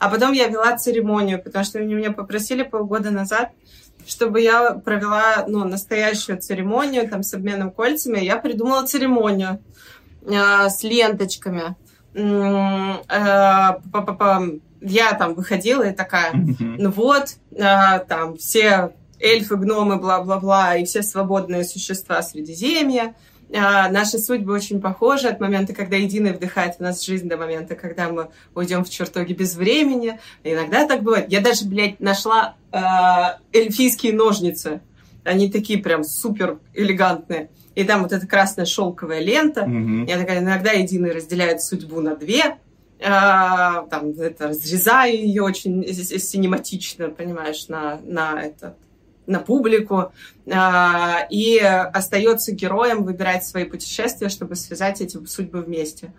А потом я вела церемонию, потому что они меня попросили полгода назад, чтобы я провела ну, настоящую церемонию там, с обменом кольцами. Я придумала церемонию э, с ленточками. Э, я там выходила и такая, ну вот, э, там все эльфы, гномы, бла-бла-бла, и все свободные существа Средиземья. А, наши судьбы очень похожи от момента, когда единый вдыхает в нас жизнь, до момента, когда мы уйдем в чертоги без времени. Иногда так бывает. Я даже, блядь, нашла э, эльфийские ножницы. Они такие прям супер элегантные. И там вот эта красная шелковая лента. Mm-hmm. Я такая, иногда единый разделяет судьбу на две. Э, там, это, разрезаю ее очень синематично, понимаешь, на, на этот на публику, а, и остается героем выбирать свои путешествия, чтобы связать эти судьбы вместе.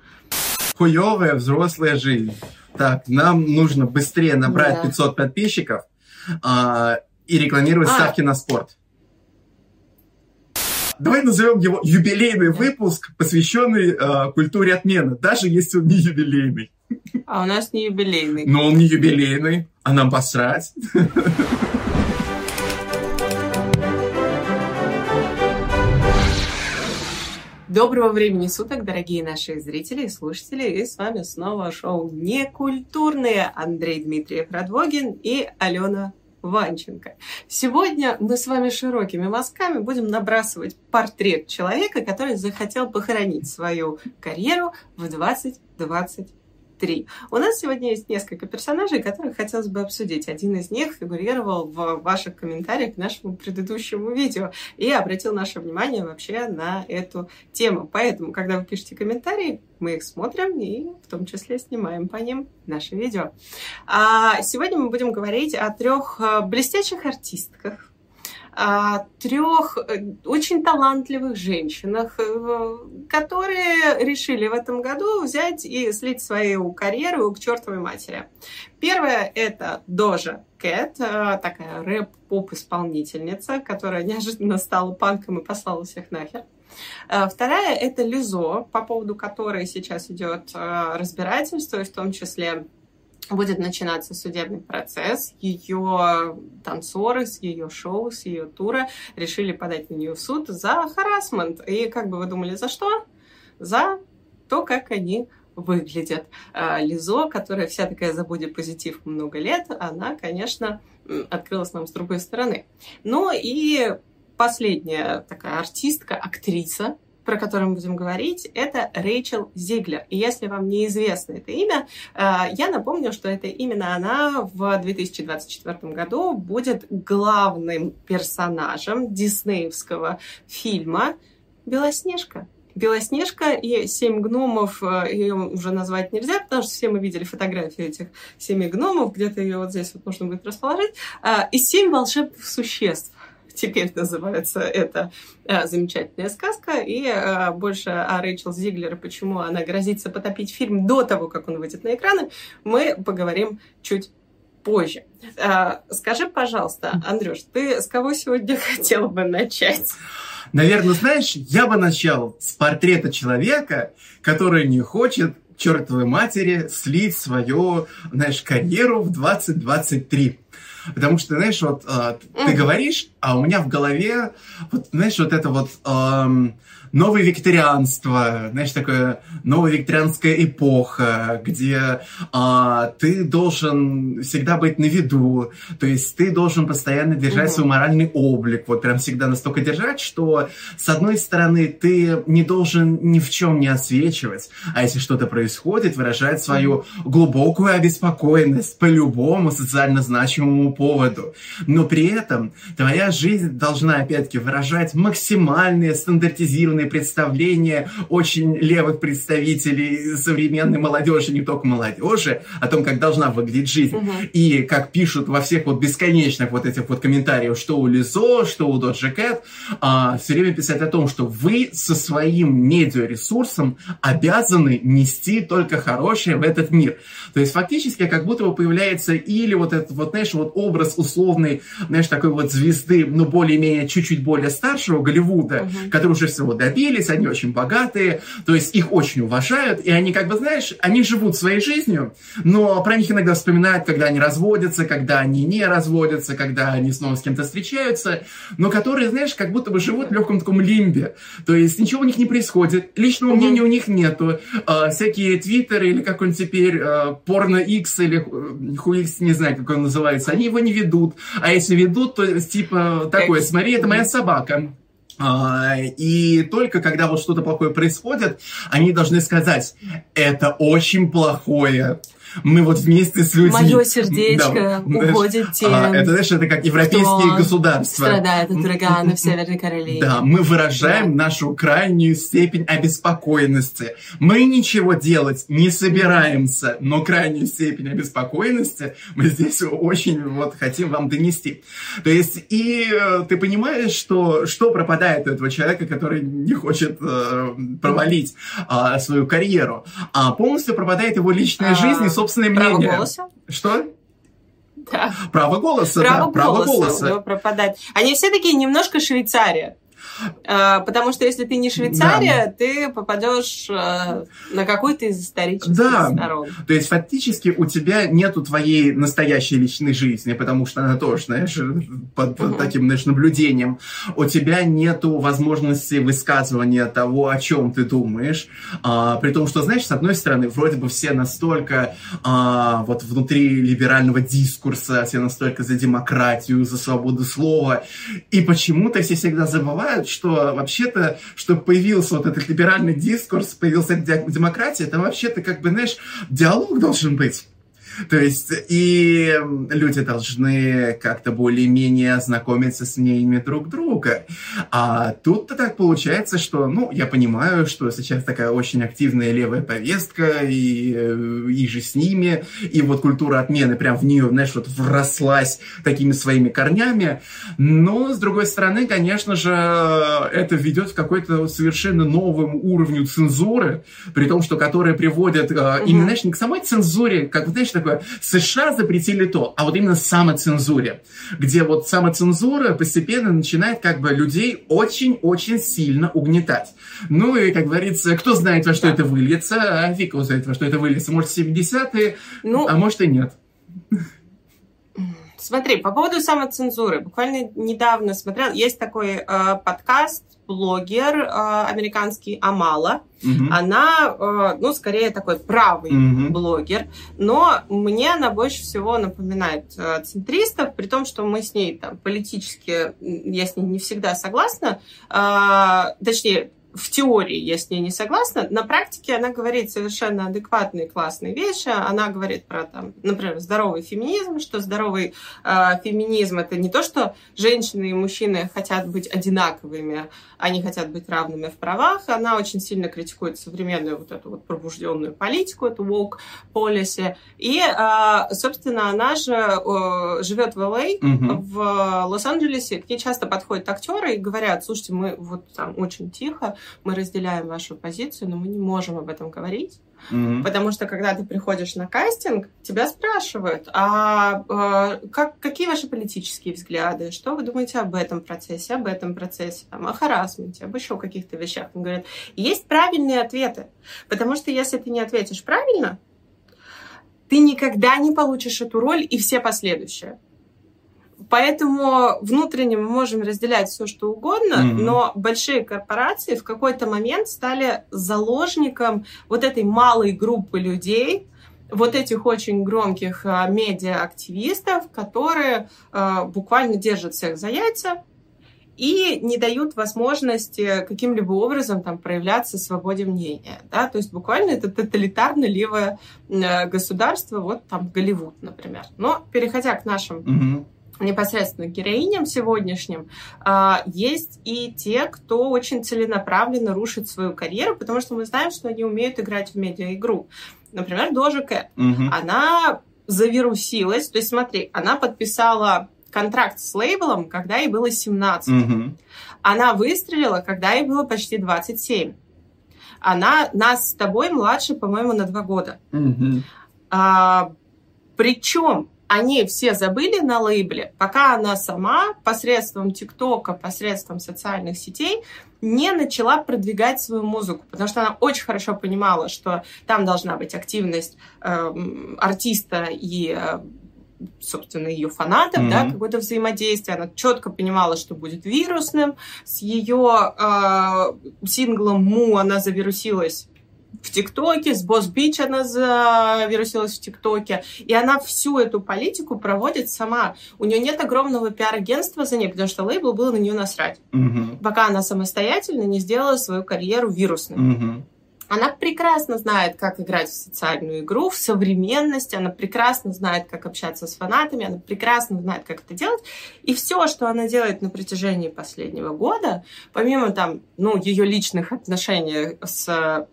Хуевая взрослая жизнь. Так, нам нужно быстрее набрать да. 500 подписчиков а, и рекламировать а. ставки на спорт. Давай назовем его юбилейный выпуск, посвященный э, культуре отмены, даже если он не юбилейный. А у нас не юбилейный. Но он не юбилейный, а нам посрать. Доброго времени суток, дорогие наши зрители и слушатели. И с вами снова шоу «Некультурные» Андрей Дмитриев Радвогин и Алена Ванченко. Сегодня мы с вами широкими мазками будем набрасывать портрет человека, который захотел похоронить свою карьеру в 2020 три. У нас сегодня есть несколько персонажей, которых хотелось бы обсудить. Один из них фигурировал в ваших комментариях к нашему предыдущему видео и обратил наше внимание вообще на эту тему. Поэтому, когда вы пишете комментарии, мы их смотрим и в том числе снимаем по ним наше видео. А сегодня мы будем говорить о трех э, блестящих артистках, трех э, очень талантливых женщинах, э, которые решили в этом году взять и слить свою карьеру к чертовой матери. Первая – это Дожа Кэт, э, такая рэп-поп-исполнительница, которая неожиданно стала панком и послала всех нахер. Вторая – это Лизо, по поводу которой сейчас идет разбирательство, и в том числе будет начинаться судебный процесс. Ее танцоры с ее шоу, с ее тура решили подать на нее в суд за харасмент. И как бы вы думали, за что? За то, как они выглядят. А, Лизо, которая вся такая за позитив много лет, она, конечно, открылась нам с другой стороны. Ну и последняя такая артистка, актриса, про который мы будем говорить, это Рэйчел Зиглер. И если вам неизвестно это имя, э, я напомню, что это именно она в 2024 году будет главным персонажем диснеевского фильма «Белоснежка». Белоснежка и семь гномов, э, ее уже назвать нельзя, потому что все мы видели фотографии этих семи гномов, где-то ее вот здесь вот нужно будет расположить, э, и семь волшебных существ теперь называется эта э, замечательная сказка. И э, больше о Рэйчел Зиглер и почему она грозится потопить фильм до того, как он выйдет на экраны, мы поговорим чуть позже. Э, скажи, пожалуйста, Андрюш, ты с кого сегодня хотела бы начать? Наверное, знаешь, я бы начал с портрета человека, который не хочет чертовой матери слить свою, знаешь, карьеру в 2023. Потому что, знаешь, вот э, ты говоришь, а у меня в голове, вот, знаешь, вот это вот... Э, новое викторианство, знаешь, такое новая викторианская эпоха, где а, ты должен всегда быть на виду, то есть ты должен постоянно держать угу. свой моральный облик, вот прям всегда настолько держать, что с одной стороны ты не должен ни в чем не освечивать, а если что-то происходит, выражать свою глубокую обеспокоенность по любому социально значимому поводу. Но при этом твоя жизнь должна, опять-таки, выражать максимальные стандартизированные определенные представления очень левых представителей современной молодежи, не только молодежи, о том, как должна выглядеть жизнь. Угу. И как пишут во всех вот бесконечных вот этих вот комментариях, что у Лизо, что у Доджи Кэт, а, все время писать о том, что вы со своим медиаресурсом обязаны нести только хорошее в этот мир. То есть фактически как будто бы появляется или вот этот вот, знаешь, вот образ условный, знаешь, такой вот звезды, ну, более-менее чуть-чуть более старшего Голливуда, угу. которые уже всего добились, они очень богатые, то есть их очень уважают, и они как бы, знаешь, они живут своей жизнью, но про них иногда вспоминают, когда они разводятся, когда они не разводятся, когда они снова с кем-то встречаются, но которые, знаешь, как будто бы живут в легком таком лимбе, то есть ничего у них не происходит, личного мнения у них нету, а, всякие твиттеры или как он теперь, а, порно X или хуикс, не знаю, как он называется, они его не ведут, а если ведут, то типа такое, смотри, это моя собака, и только когда вот что-то плохое происходит, они должны сказать, это очень плохое мы вот вместе с людьми... Мое сердечко да, уходит тем, а, Это, знаешь, это как европейские государства. страдает от урагана в Северной Каролине. Да, мы выражаем да. нашу крайнюю степень обеспокоенности. Мы ничего делать не собираемся, но крайнюю степень обеспокоенности мы здесь очень вот хотим вам донести. То есть, и э, ты понимаешь, что, что пропадает у этого человека, который не хочет э, провалить э, свою карьеру, а полностью пропадает его личная а, жизнь и собственное право мнение. голоса? Что? Да. Право голоса, право да, право голоса. голоса. Пропадать. Они все такие немножко Швейцария. А, потому что если ты не Швейцария, да. ты попадешь а, на какой-то из исторических да. сторон. То есть фактически у тебя нету твоей настоящей личной жизни, потому что она тоже, знаешь, под угу. таким, знаешь, наблюдением. У тебя нету возможности высказывания того, о чем ты думаешь. А, при том, что, знаешь, с одной стороны, вроде бы все настолько а, вот внутри либерального дискурса, все настолько за демократию, за свободу слова, и почему-то все всегда забывают, что вообще-то, чтобы появился вот этот либеральный дискурс, появился демократия, это вообще-то как бы, знаешь, диалог должен быть. То есть и люди должны как-то более-менее ознакомиться с мнениями друг друга. А тут-то так получается, что, ну, я понимаю, что сейчас такая очень активная левая повестка, и, э, и же с ними, и вот культура отмены прям в нее, знаешь, вот врослась такими своими корнями. Но, с другой стороны, конечно же, это ведет к какой-то совершенно новому уровню цензуры, при том, что которая приводит угу. именно, знаешь, не к самой цензуре, как, знаешь, такое, США запретили то, а вот именно самоцензуре, где вот самоцензура постепенно начинает как бы людей очень-очень сильно угнетать. Ну и, как говорится, кто знает, во что это выльется, а фиг знает, во что это выльется. Может, 70-е, ну, а может и нет. Смотри, по поводу самоцензуры. Буквально недавно смотрел, есть такой э, подкаст, блогер э, американский Амала. Угу. Она, э, ну, скорее такой правый угу. блогер, но мне она больше всего напоминает э, центристов, при том, что мы с ней там политически, я с ней не всегда согласна, точнее, в теории я с ней не согласна, на практике она говорит совершенно адекватные, классные вещи. Она говорит про, там, например, здоровый феминизм, что здоровый э, феминизм это не то, что женщины и мужчины хотят быть одинаковыми, они хотят быть равными в правах. Она очень сильно критикует современную вот эту вот пробужденную политику, эту woke policy. И, э, собственно, она же э, живет в Л.А., угу. в Лос-Анджелесе. К ней часто подходят актеры и говорят, слушайте, мы вот там очень тихо, мы разделяем вашу позицию, но мы не можем об этом говорить. Mm-hmm. Потому что когда ты приходишь на кастинг, тебя спрашивают, а, а как, какие ваши политические взгляды, что вы думаете об этом процессе, об этом процессе, там, о харасменте, об еще каких-то вещах. Он говорит, есть правильные ответы, потому что если ты не ответишь правильно, ты никогда не получишь эту роль и все последующие. Поэтому внутренне мы можем разделять все, что угодно, mm-hmm. но большие корпорации в какой-то момент стали заложником вот этой малой группы людей, вот этих очень громких а, медиа-активистов, которые а, буквально держат всех за яйца и не дают возможности каким-либо образом там проявляться свободе мнения. Да? То есть буквально это тоталитарно-левое э, государство, вот там Голливуд, например. Но переходя к нашим mm-hmm непосредственно героиням сегодняшним, а, есть и те, кто очень целенаправленно рушит свою карьеру, потому что мы знаем, что они умеют играть в медиаигру. Например, Дожа Кэт. Угу. Она завирусилась, то есть смотри, она подписала контракт с лейблом, когда ей было 17. Угу. Она выстрелила, когда ей было почти 27. Она нас с тобой младше, по-моему, на два года. Угу. А, причем они все забыли на лейбле, пока она сама посредством ТикТока, посредством социальных сетей не начала продвигать свою музыку, потому что она очень хорошо понимала, что там должна быть активность э, артиста и э, собственно, ее фанатов, mm-hmm. да, какое-то взаимодействие. Она четко понимала, что будет вирусным. С ее э, синглом Му она завирусилась в ТикТоке, с Босс Бич она завирусилась в ТикТоке, и она всю эту политику проводит сама. У нее нет огромного пиар-агентства за ней, потому что лейбл был на нее насрать. Угу. Пока она самостоятельно не сделала свою карьеру вирусной. Угу. Она прекрасно знает, как играть в социальную игру, в современности, она прекрасно знает, как общаться с фанатами, она прекрасно знает, как это делать. И все, что она делает на протяжении последнего года, помимо там, ну, ее личных отношений с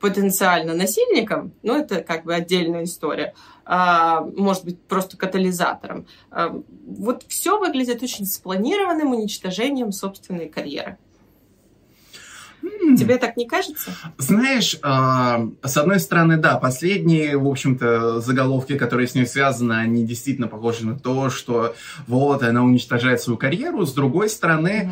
потенциально насильником, ну, это как бы отдельная история, а, может быть, просто катализатором. А, вот все выглядит очень спланированным уничтожением собственной карьеры. Тебе так не кажется? Знаешь, э, с одной стороны, да, последние, в общем-то, заголовки, которые с ней связаны, они действительно похожи на то, что вот она уничтожает свою карьеру. С другой стороны,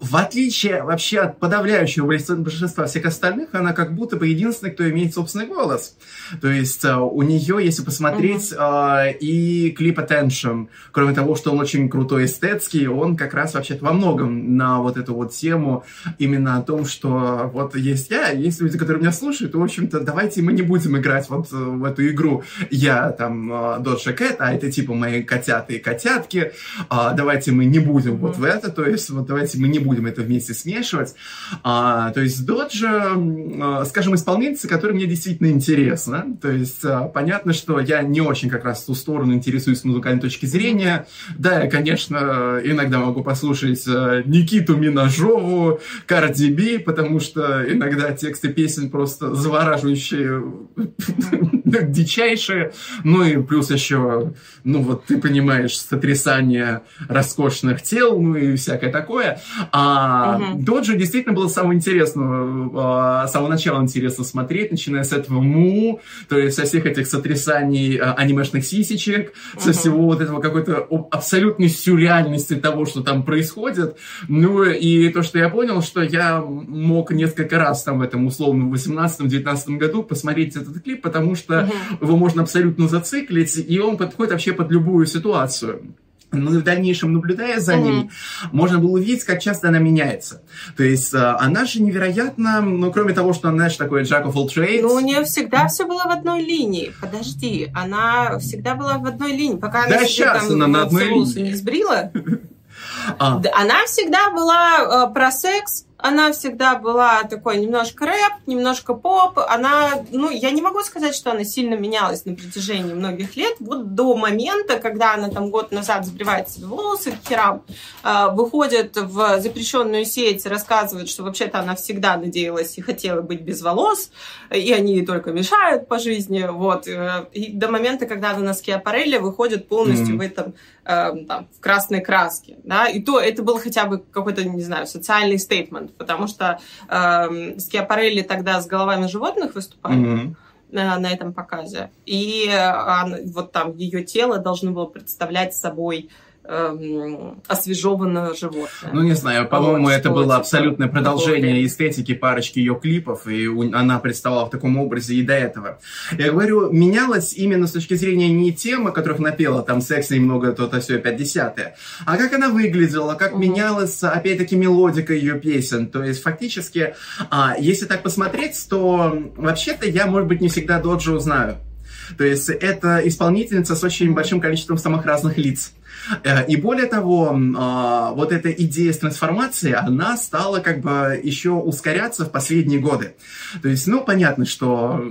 в отличие вообще от подавляющего большинства всех остальных, она как будто бы единственная, кто имеет собственный голос. То есть э, у нее, если посмотреть, mm-hmm. и клип Attention, кроме того, что он очень крутой эстетский, он как раз вообще-то во многом на вот эту вот тему именно о том, что вот есть я, есть люди, которые меня слушают, и, в общем-то, давайте мы не будем играть вот э, в эту игру. Я там Доджа Кэт, а это типа мои котята и котятки. А, давайте мы не будем mm-hmm. вот в это, то есть вот давайте мы не будем будем это вместе смешивать. А, то есть Доджа, скажем, исполнительница, которая мне действительно интересна. То есть а, понятно, что я не очень как раз в ту сторону интересуюсь с музыкальной точки зрения. Да, я, конечно, иногда могу послушать а, Никиту Минажову, Карди Би, потому что иногда тексты песен просто завораживающие, дичайшие. Ну и плюс еще, ну вот ты понимаешь, сотрясание роскошных тел, ну и всякое такое. А угу. Доджи действительно было самого интересного, а, с самого начала интересно смотреть, начиная с этого му, то есть со всех этих сотрясаний а, анимешных сисечек, угу. со всего вот этого какой-то абсолютной сюрреальности того, что там происходит. Ну и то, что я понял, что я мог несколько раз там в этом условном 18-19 году посмотреть этот клип, потому что угу. его можно абсолютно зациклить, и он подходит вообще под любую ситуацию ну и в дальнейшем, наблюдая за mm-hmm. ней, можно было увидеть, как часто она меняется. То есть э, она же невероятно, ну, кроме того, что она, знаешь, такой jack of all trades. Ну, у нее всегда все было в одной линии. Подожди, она всегда была в одной линии. Пока она да, себе сейчас там она на одной линии. не сбрила. А. Она всегда была э, про секс, она всегда была такой немножко рэп, немножко поп. Она, ну, я не могу сказать, что она сильно менялась на протяжении многих лет. Вот до момента, когда она там год назад забривает себе волосы к херам, э, выходит в запрещенную сеть, рассказывает, что вообще-то она всегда надеялась и хотела быть без волос, и они ей только мешают по жизни. Вот. Э, и до момента, когда она на Скиапарелле выходит полностью mm-hmm. в этом э, там, в красной краске. Да? И то это был хотя бы какой-то, не знаю, социальный стейтмент потому что э, Скиапарелли тогда с головами животных выступали. Mm-hmm на этом показе. И э, вот там ее тело должно было представлять собой эм, освежеванное животное. Ну, не знаю, по-моему, вот, это было абсолютное продолжение эстетики парочки ее клипов, и она представала в таком образе и до этого. Я говорю, менялась именно с точки зрения не темы, которых напела, там, секса и много то-то все, 50-е, а как она выглядела, как угу. менялась, опять-таки, мелодика ее песен. То есть, фактически, а, если так посмотреть, то вообще-то я, может быть, не всегда Доджи узнаю. То есть это исполнительница с очень большим количеством самых разных лиц. Э, и более того, а, вот эта идея с трансформацией, она стала как бы еще ускоряться в последние годы. То есть, ну, понятно, что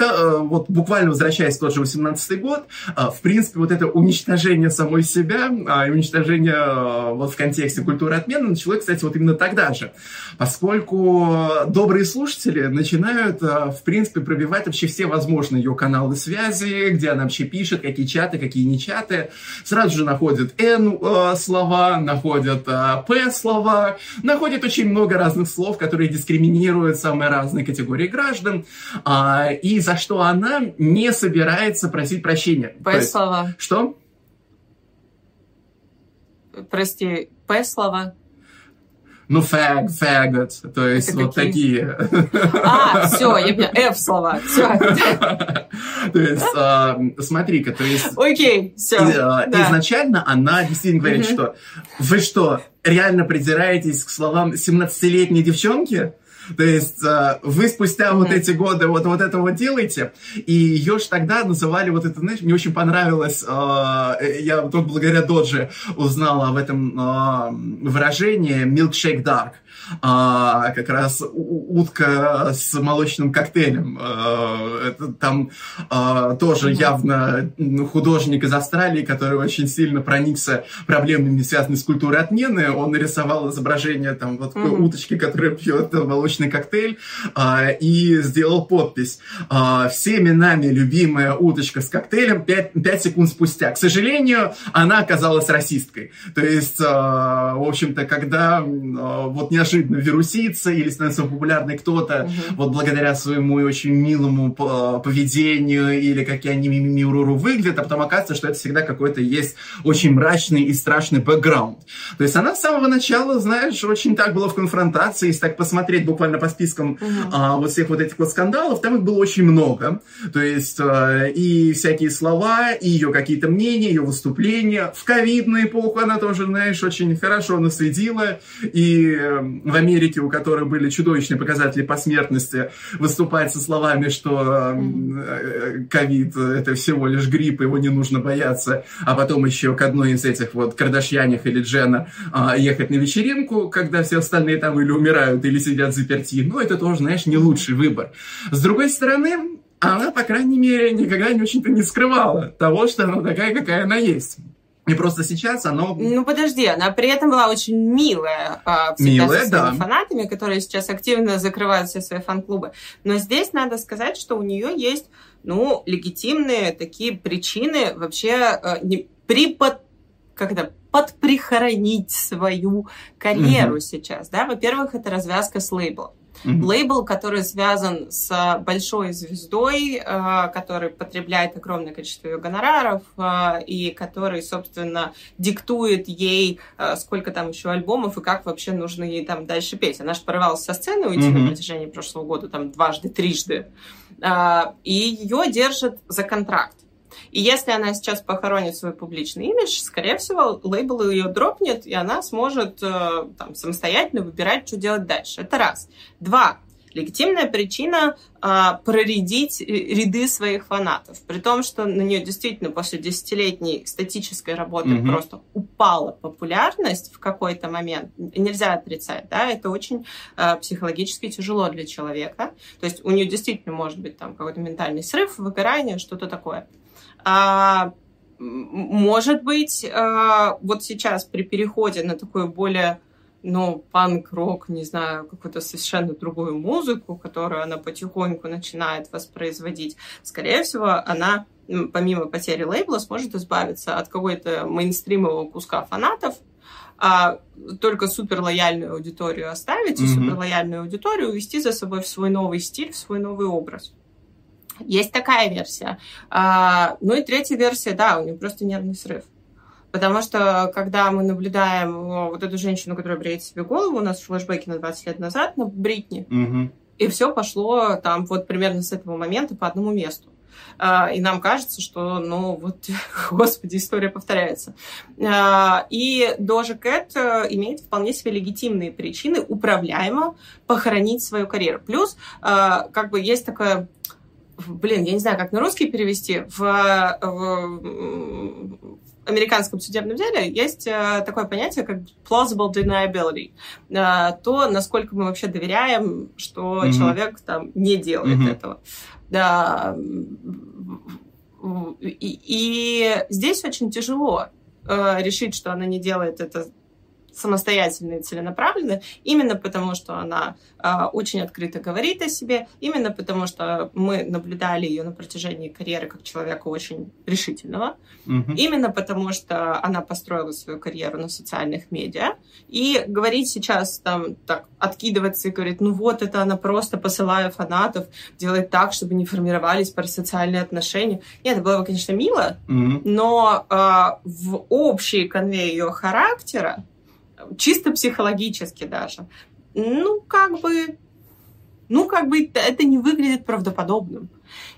Э, вот буквально возвращаясь в тот же 18 год, э, в принципе, вот это уничтожение самой себя а, и уничтожение э, вот в контексте культуры отмены началось, кстати, вот именно тогда же, поскольку добрые слушатели начинают, в принципе, пробивать вообще все возможные ее каналы связи, где она вообще пишет, какие чаты, какие не чаты, сразу же находят N слова, находят P слова, находят очень много разных слов, которые дискриминируют самые разные категории граждан, а, и за что она не собирается просить прощения. П слова. Что? Прости, П слова. Ну, фэг, фэгот, то есть Это вот какие? такие. А, все, я поняла, F слова, все. То есть, а, смотри-ка, то есть... Окей, все. А, изначально она действительно говорит, что вы что, реально придираетесь к словам 17-летней девчонки? То есть э, вы спустя mm-hmm. вот эти годы вот, вот это вот делаете, и ее ж тогда называли вот это, знаешь, мне очень понравилось, э, я тут благодаря Доджи узнал об этом э, выражении «milkshake dark» а, как раз утка с молочным коктейлем. А, это там а, тоже явно художник из Австралии, который очень сильно проникся проблемами, связанными с культурой отмены. Он нарисовал изображение там вот такой mm-hmm. уточки, которая пьет молочный коктейль, а, и сделал подпись. А, Всеми нами любимая уточка с коктейлем 5, 5 секунд спустя. К сожалению, она оказалась расисткой. То есть, а, в общем-то, когда а, вот неожиданно неожиданно вирусится или становится популярной кто-то угу. вот благодаря своему очень милому поведению или как они мимимируру выглядят, а потом оказывается, что это всегда какой-то есть очень мрачный и страшный бэкграунд. То есть она с самого начала, знаешь, очень так была в конфронтации, если так посмотреть буквально по спискам угу. а, вот всех вот этих вот скандалов, там их было очень много. То есть а, и всякие слова, и ее какие-то мнения, ее выступления. В ковидную эпоху она тоже, знаешь, очень хорошо наследила и в Америке, у которой были чудовищные показатели по смертности, выступать со словами, что э, ковид э, это всего лишь грипп, его не нужно бояться, а потом еще к одной из этих вот Кардашьянях или Джена а, ехать на вечеринку, когда все остальные там или умирают, или сидят заперти. Ну, это тоже, знаешь, не лучший выбор. С другой стороны, она, по крайней мере, никогда не очень-то не скрывала того, что она такая, какая она есть. И просто сейчас оно... Ну, подожди, она при этом была очень милая а, милая, со да. фанатами, которые сейчас активно закрывают все свои фан-клубы. Но здесь надо сказать, что у нее есть, ну, легитимные такие причины вообще а, не, припод... как это, подприхоронить свою карьеру угу. сейчас, да. Во-первых, это развязка с лейблом. Mm-hmm. Лейбл, который связан с большой звездой, э, который потребляет огромное количество ее гонораров э, и который, собственно, диктует ей, э, сколько там еще альбомов и как вообще нужно ей там дальше петь. Она же порывалась со сцены уйти mm-hmm. на протяжении прошлого года, там дважды, трижды. И ее держат за контракт. И если она сейчас похоронит свой публичный имидж, скорее всего, лейбл ее дропнет, и она сможет э, там, самостоятельно выбирать, что делать дальше. Это раз. Два. Легитимная причина а, проредить ряды своих фанатов. При том, что на нее действительно после десятилетней статической работы mm-hmm. просто упала популярность в какой-то момент. Нельзя отрицать, да, это очень а, психологически тяжело для человека. То есть у нее действительно может быть там какой-то ментальный срыв, выгорание, что-то такое. А, может быть, а, вот сейчас при переходе на такую более ну, панк-рок, не знаю, какую-то совершенно другую музыку, которую она потихоньку начинает воспроизводить, скорее всего, она помимо потери лейбла сможет избавиться от какой-то мейнстримового куска фанатов, а только супер лояльную аудиторию оставить, mm-hmm. и супер лояльную аудиторию увести за собой в свой новый стиль, в свой новый образ. Есть такая версия. А, ну и третья версия, да, у нее просто нервный срыв. Потому что, когда мы наблюдаем вот эту женщину, которая бреет себе голову, у нас флешбеки на 20 лет назад, на Бритни, угу. и все пошло там вот примерно с этого момента по одному месту. А, и нам кажется, что, ну, вот, господи, история повторяется. А, и Дожа Кэт имеет вполне себе легитимные причины управляемо похоронить свою карьеру. Плюс, как бы, есть такое блин, я не знаю, как на русский перевести, в, в американском судебном деле есть э, такое понятие, как plausible deniability. Э, то, насколько мы вообще доверяем, что mm-hmm. человек там не делает mm-hmm. этого. Да. И, и здесь очень тяжело э, решить, что она не делает это самостоятельная и целенаправленная, именно потому что она э, очень открыто говорит о себе, именно потому что мы наблюдали ее на протяжении карьеры как человека очень решительного, угу. именно потому что она построила свою карьеру на социальных медиа, и говорить сейчас там так, откидываться и говорить, ну вот это она просто посылая фанатов, делает так, чтобы не формировались парасоциальные отношения. Нет, это было бы, конечно, мило, угу. но э, в общей конве ее характера чисто психологически даже, ну, как бы, ну, как бы это не выглядит правдоподобным.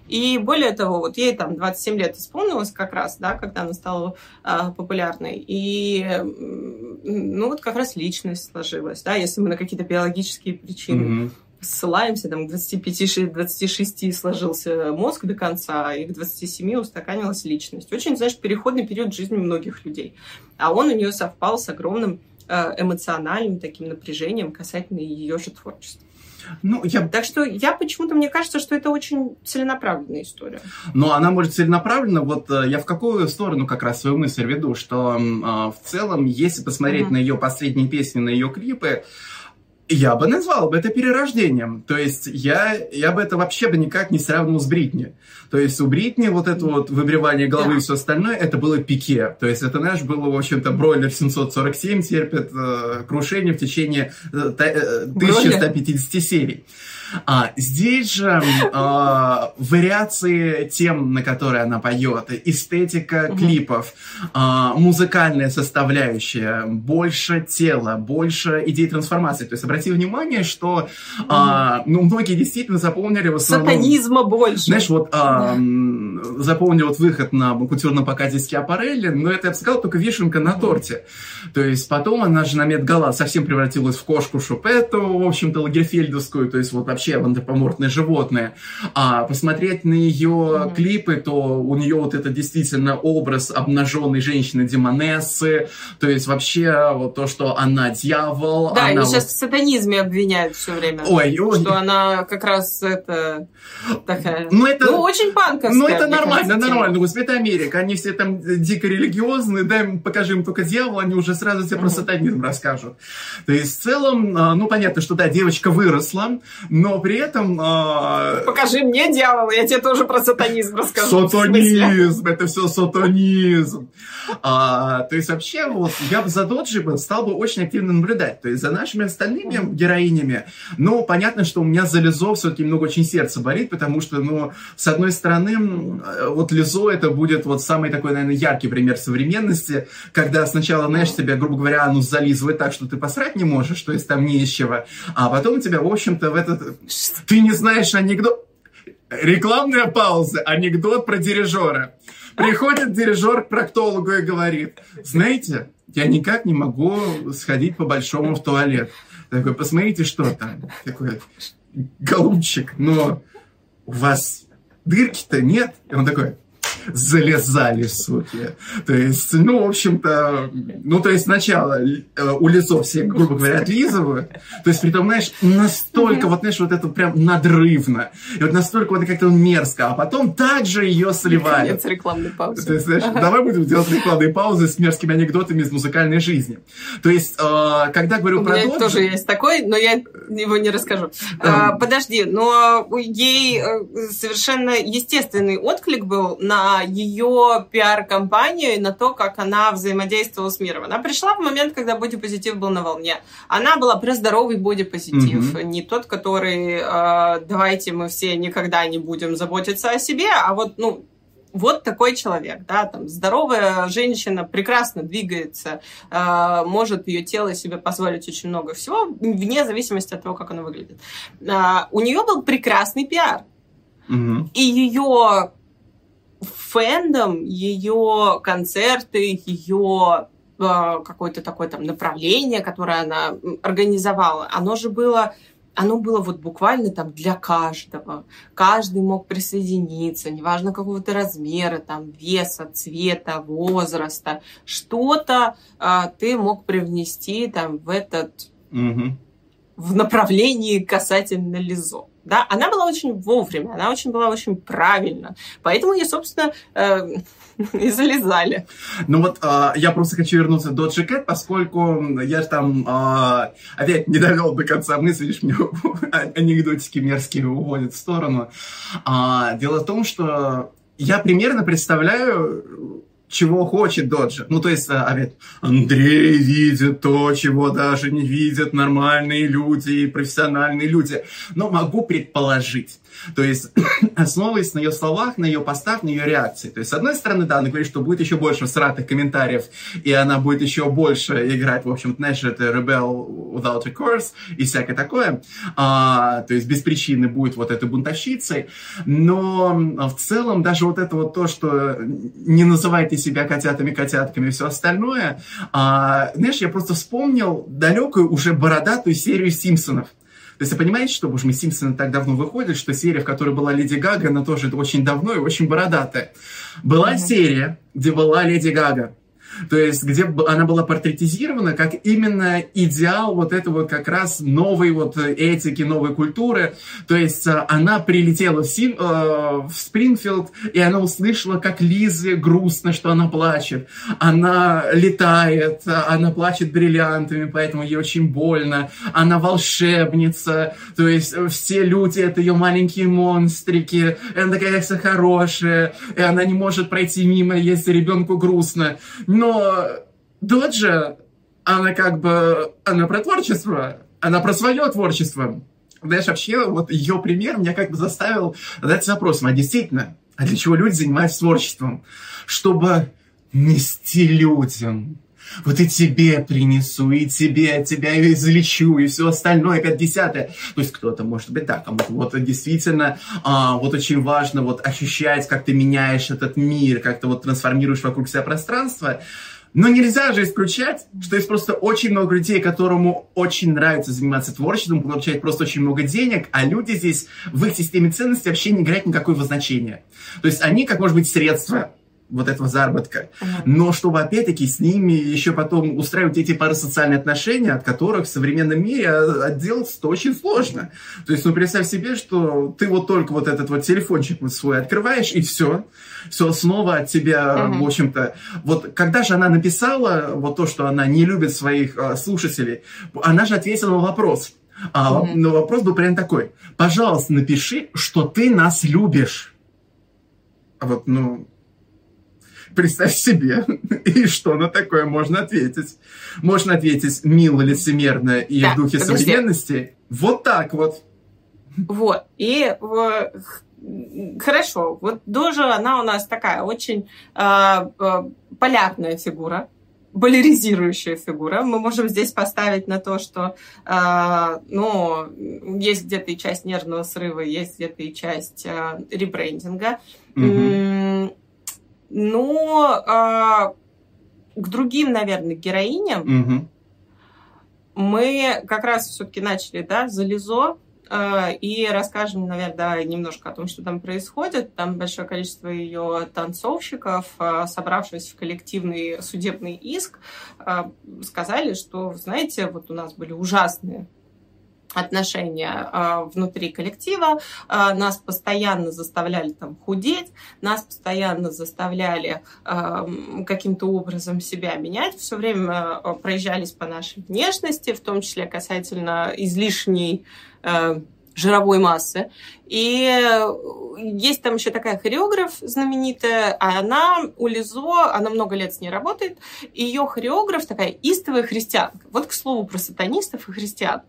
И более того, вот ей там 27 лет исполнилось как раз, да, когда она стала э, популярной. И, ну, вот как раз личность сложилась, да, если мы на какие-то биологические причины mm-hmm. ссылаемся, там, к 25-26 сложился мозг до конца, и к 27 устаканилась личность. Очень, знаешь, переходный период жизни многих людей. А он у нее совпал с огромным Э, эмоциональным таким напряжением касательно ее же творчества. Ну, я... Так что я почему-то, мне кажется, что это очень целенаправленная история. Но она может целенаправленно, вот э, я в какую сторону как раз свою мысль веду, что э, в целом, если посмотреть uh-huh. на ее последние песни, на ее клипы, я бы назвал бы это перерождением. То есть я, я бы это вообще бы никак не сравнил с Бритни. То есть у Бритни вот это вот выбривание головы да. и все остальное, это было пике. То есть это, знаешь, было, в общем-то, бройлер 747 терпит э, крушение в течение э, э, 1150 серий. А, здесь же а, вариации тем, на которые она поет, эстетика угу. клипов, а, музыкальная составляющая, больше тела, больше идей трансформации. То есть обрати внимание, что угу. а, ну, многие действительно запомнили в основном... Сатанизма больше. Знаешь, вот а, да. запомнили вот выход на культурном показе Скиапарелли, но это, я бы сказал, только вишенка на торте. То есть потом она же на Медгала совсем превратилась в кошку Шупету, в общем-то, Лагерфельдовскую, то есть вот вообще в антропоморфное животное. А посмотреть на ее mm-hmm. клипы, то у нее вот это действительно образ обнаженной женщины-демонессы, то есть вообще вот то, что она дьявол. Да, она ее сейчас в сатанизме обвиняют все время. Ой, ой. Что она как раз это такая... Ну, это... ну очень панковская. Ну, это нормально, кажется, нормально. Господи, Америка. Они все там дико религиозные, дай им покажи им только дьявол, они уже сразу тебе mm-hmm. про сатанизм расскажут. То есть в целом, а, ну, понятно, что да, девочка выросла, но при этом... Э... Покажи мне дьявола, я тебе тоже про сатанизм расскажу. Сатанизм, это все сатанизм. А, то есть вообще вот я бы за Доджи стал бы очень активно наблюдать. То есть за нашими остальными героинями, ну, понятно, что у меня за Лизо все-таки много очень сердце болит, потому что, ну, с одной стороны, вот Лизо это будет вот самый такой, наверное, яркий пример современности, когда сначала, знаешь, тебя, грубо говоря, ну, зализывает так, что ты посрать не можешь, то есть там не из чего, а потом тебя, в общем-то, в этот... Ты не знаешь анекдот... Рекламная пауза, анекдот про дирижера. Приходит дирижер к проктологу и говорит, знаете, я никак не могу сходить по-большому в туалет. Такой, посмотрите, что там. Такой, голубчик, но у вас дырки-то нет. И он такой, залезали, суки. То есть, ну, в общем-то, ну, то есть сначала э, у лицо все, грубо говоря, отлизывают. То есть, при том, знаешь, настолько, вот, знаешь, вот это прям надрывно. И вот настолько вот как-то мерзко. А потом также ее сливают. Конец рекламной паузы. То есть, знаешь, давай будем делать рекламные паузы с мерзкими анекдотами из музыкальной жизни. То есть, э, когда говорю у про меня тоже есть такой, но я его не расскажу. А, подожди, но ей э, совершенно естественный отклик был на ее пиар-компанию и на то, как она взаимодействовала с миром. Она пришла в момент, когда бодипозитив был на волне. Она была про здоровый бодипозитив, mm-hmm. не тот, который э, давайте мы все никогда не будем заботиться о себе, а вот, ну, вот такой человек, да, там здоровая женщина прекрасно двигается, э, может ее тело себе позволить очень много всего, вне зависимости от того, как оно выглядит. Э, у нее был прекрасный пиар. Угу. И ее фэндом, ее концерты, ее э, какое-то такое там направление, которое она организовала, оно же было оно было вот буквально там для каждого. Каждый мог присоединиться, неважно какого-то размера, там, веса, цвета, возраста. Что-то э, ты мог привнести там в этот... Угу. в направлении касательно Лизо да, она была очень вовремя, она очень была очень правильно. Поэтому я, собственно, э, И залезали. Ну вот э, я просто хочу вернуться до Джекет, поскольку я же там э, опять не довел до конца мысли, видишь, мне анекдотики мерзкие уводят в сторону. А, дело в том, что я примерно представляю чего хочет Доджа. Ну, то есть, а, опять, Андрей видит то, чего даже не видят нормальные люди и профессиональные люди. Но могу предположить. То есть, основываясь на ее словах, на ее постах, на ее реакции. То есть, с одной стороны, да, она говорит, что будет еще больше сратых комментариев, и она будет еще больше играть, в общем, знаешь, это Rebel Without a Course и всякое такое. А, то есть, без причины будет вот этой бунтовщицей. Но в целом, даже вот это вот то, что не называйте себя котятами, котятками и все остальное, а, знаешь, я просто вспомнил далекую уже бородатую серию Симпсонов. То есть вы понимаете, что, боже мой, Симпсоны так давно выходят, что серия, в которой была Леди Гага, она тоже очень давно и очень бородатая. Была mm-hmm. серия, где была Леди Гага. То есть, где она была портретизирована как именно идеал вот этого как раз новой вот этики, новой культуры. То есть, э, она прилетела в, Сим, э, в Спрингфилд, и она услышала, как Лизе грустно, что она плачет. Она летает, она плачет бриллиантами, поэтому ей очень больно. Она волшебница, то есть, все люди — это ее маленькие монстрики. Она такая вся хорошая, и она не может пройти мимо, если ребенку грустно. Но Доджа, она как бы, она про творчество, она про свое творчество. Знаешь, вообще, вот ее пример меня как бы заставил задаться вопросом, а действительно, а для чего люди занимаются творчеством? Чтобы нести людям. Вот и тебе принесу, и тебе, тебя излечу, и все остальное, как десятое. То есть кто-то может быть так, вот, вот действительно, а, вот очень важно вот ощущать, как ты меняешь этот мир, как ты вот трансформируешь вокруг себя пространство. Но нельзя же исключать, что есть просто очень много людей, которому очень нравится заниматься творчеством, получать просто очень много денег, а люди здесь в их системе ценностей вообще не играют никакого значения. То есть они, как может быть, средства вот этого заработка. Uh-huh. Но чтобы опять-таки с ними еще потом устраивать эти парасоциальные отношения, от которых в современном мире отделаться очень сложно. То есть, ну, представь себе, что ты вот только вот этот вот телефончик вот свой открываешь, и все. Все снова от тебя, uh-huh. в общем-то. Вот когда же она написала вот то, что она не любит своих а, слушателей, она же ответила на вопрос. А, uh-huh. Но вопрос был прям такой. Пожалуйста, напиши, что ты нас любишь. А вот, ну, Представь себе, и что на такое можно ответить. Можно ответить мило, лицемерно и да, в духе подожди. современности. Вот так вот. Вот. И хорошо, вот Дожа, она у нас такая очень э, э, полярная фигура, поляризирующая фигура. Мы можем здесь поставить на то, что э, ну, есть где-то и часть нервного срыва, есть где-то и часть э, ребрендинга. Угу. Но а, к другим, наверное, героиням угу. мы как раз все-таки начали, да, залезо, а, и расскажем, наверное, да, немножко о том, что там происходит. Там большое количество ее танцовщиков, а, собравшись в коллективный судебный иск, а, сказали, что, знаете, вот у нас были ужасные отношения э, внутри коллектива, э, нас постоянно заставляли там худеть, нас постоянно заставляли э, каким-то образом себя менять, все время э, проезжались по нашей внешности, в том числе касательно излишней э, жировой массы. И есть там еще такая хореограф знаменитая, а она у Лизо, она много лет с ней работает, ее хореограф такая истовая христианка. Вот к слову про сатанистов и христиан.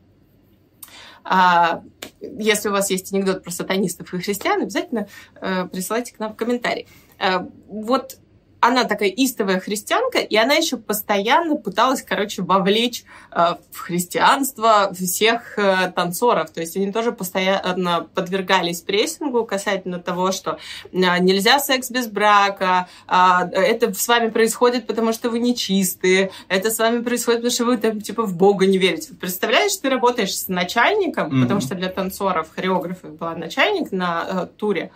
А, если у вас есть анекдот про сатанистов и христиан, обязательно э, присылайте к нам в комментарии. Э, вот она такая истовая христианка, и она еще постоянно пыталась, короче, вовлечь э, в христианство всех э, танцоров. То есть они тоже постоянно подвергались прессингу касательно того, что э, нельзя секс без брака, э, это с вами происходит, потому что вы нечистые, это с вами происходит, потому что вы там типа в Бога не верите. Представляешь, ты работаешь с начальником, mm-hmm. потому что для танцоров, хореографов была начальник на э, туре,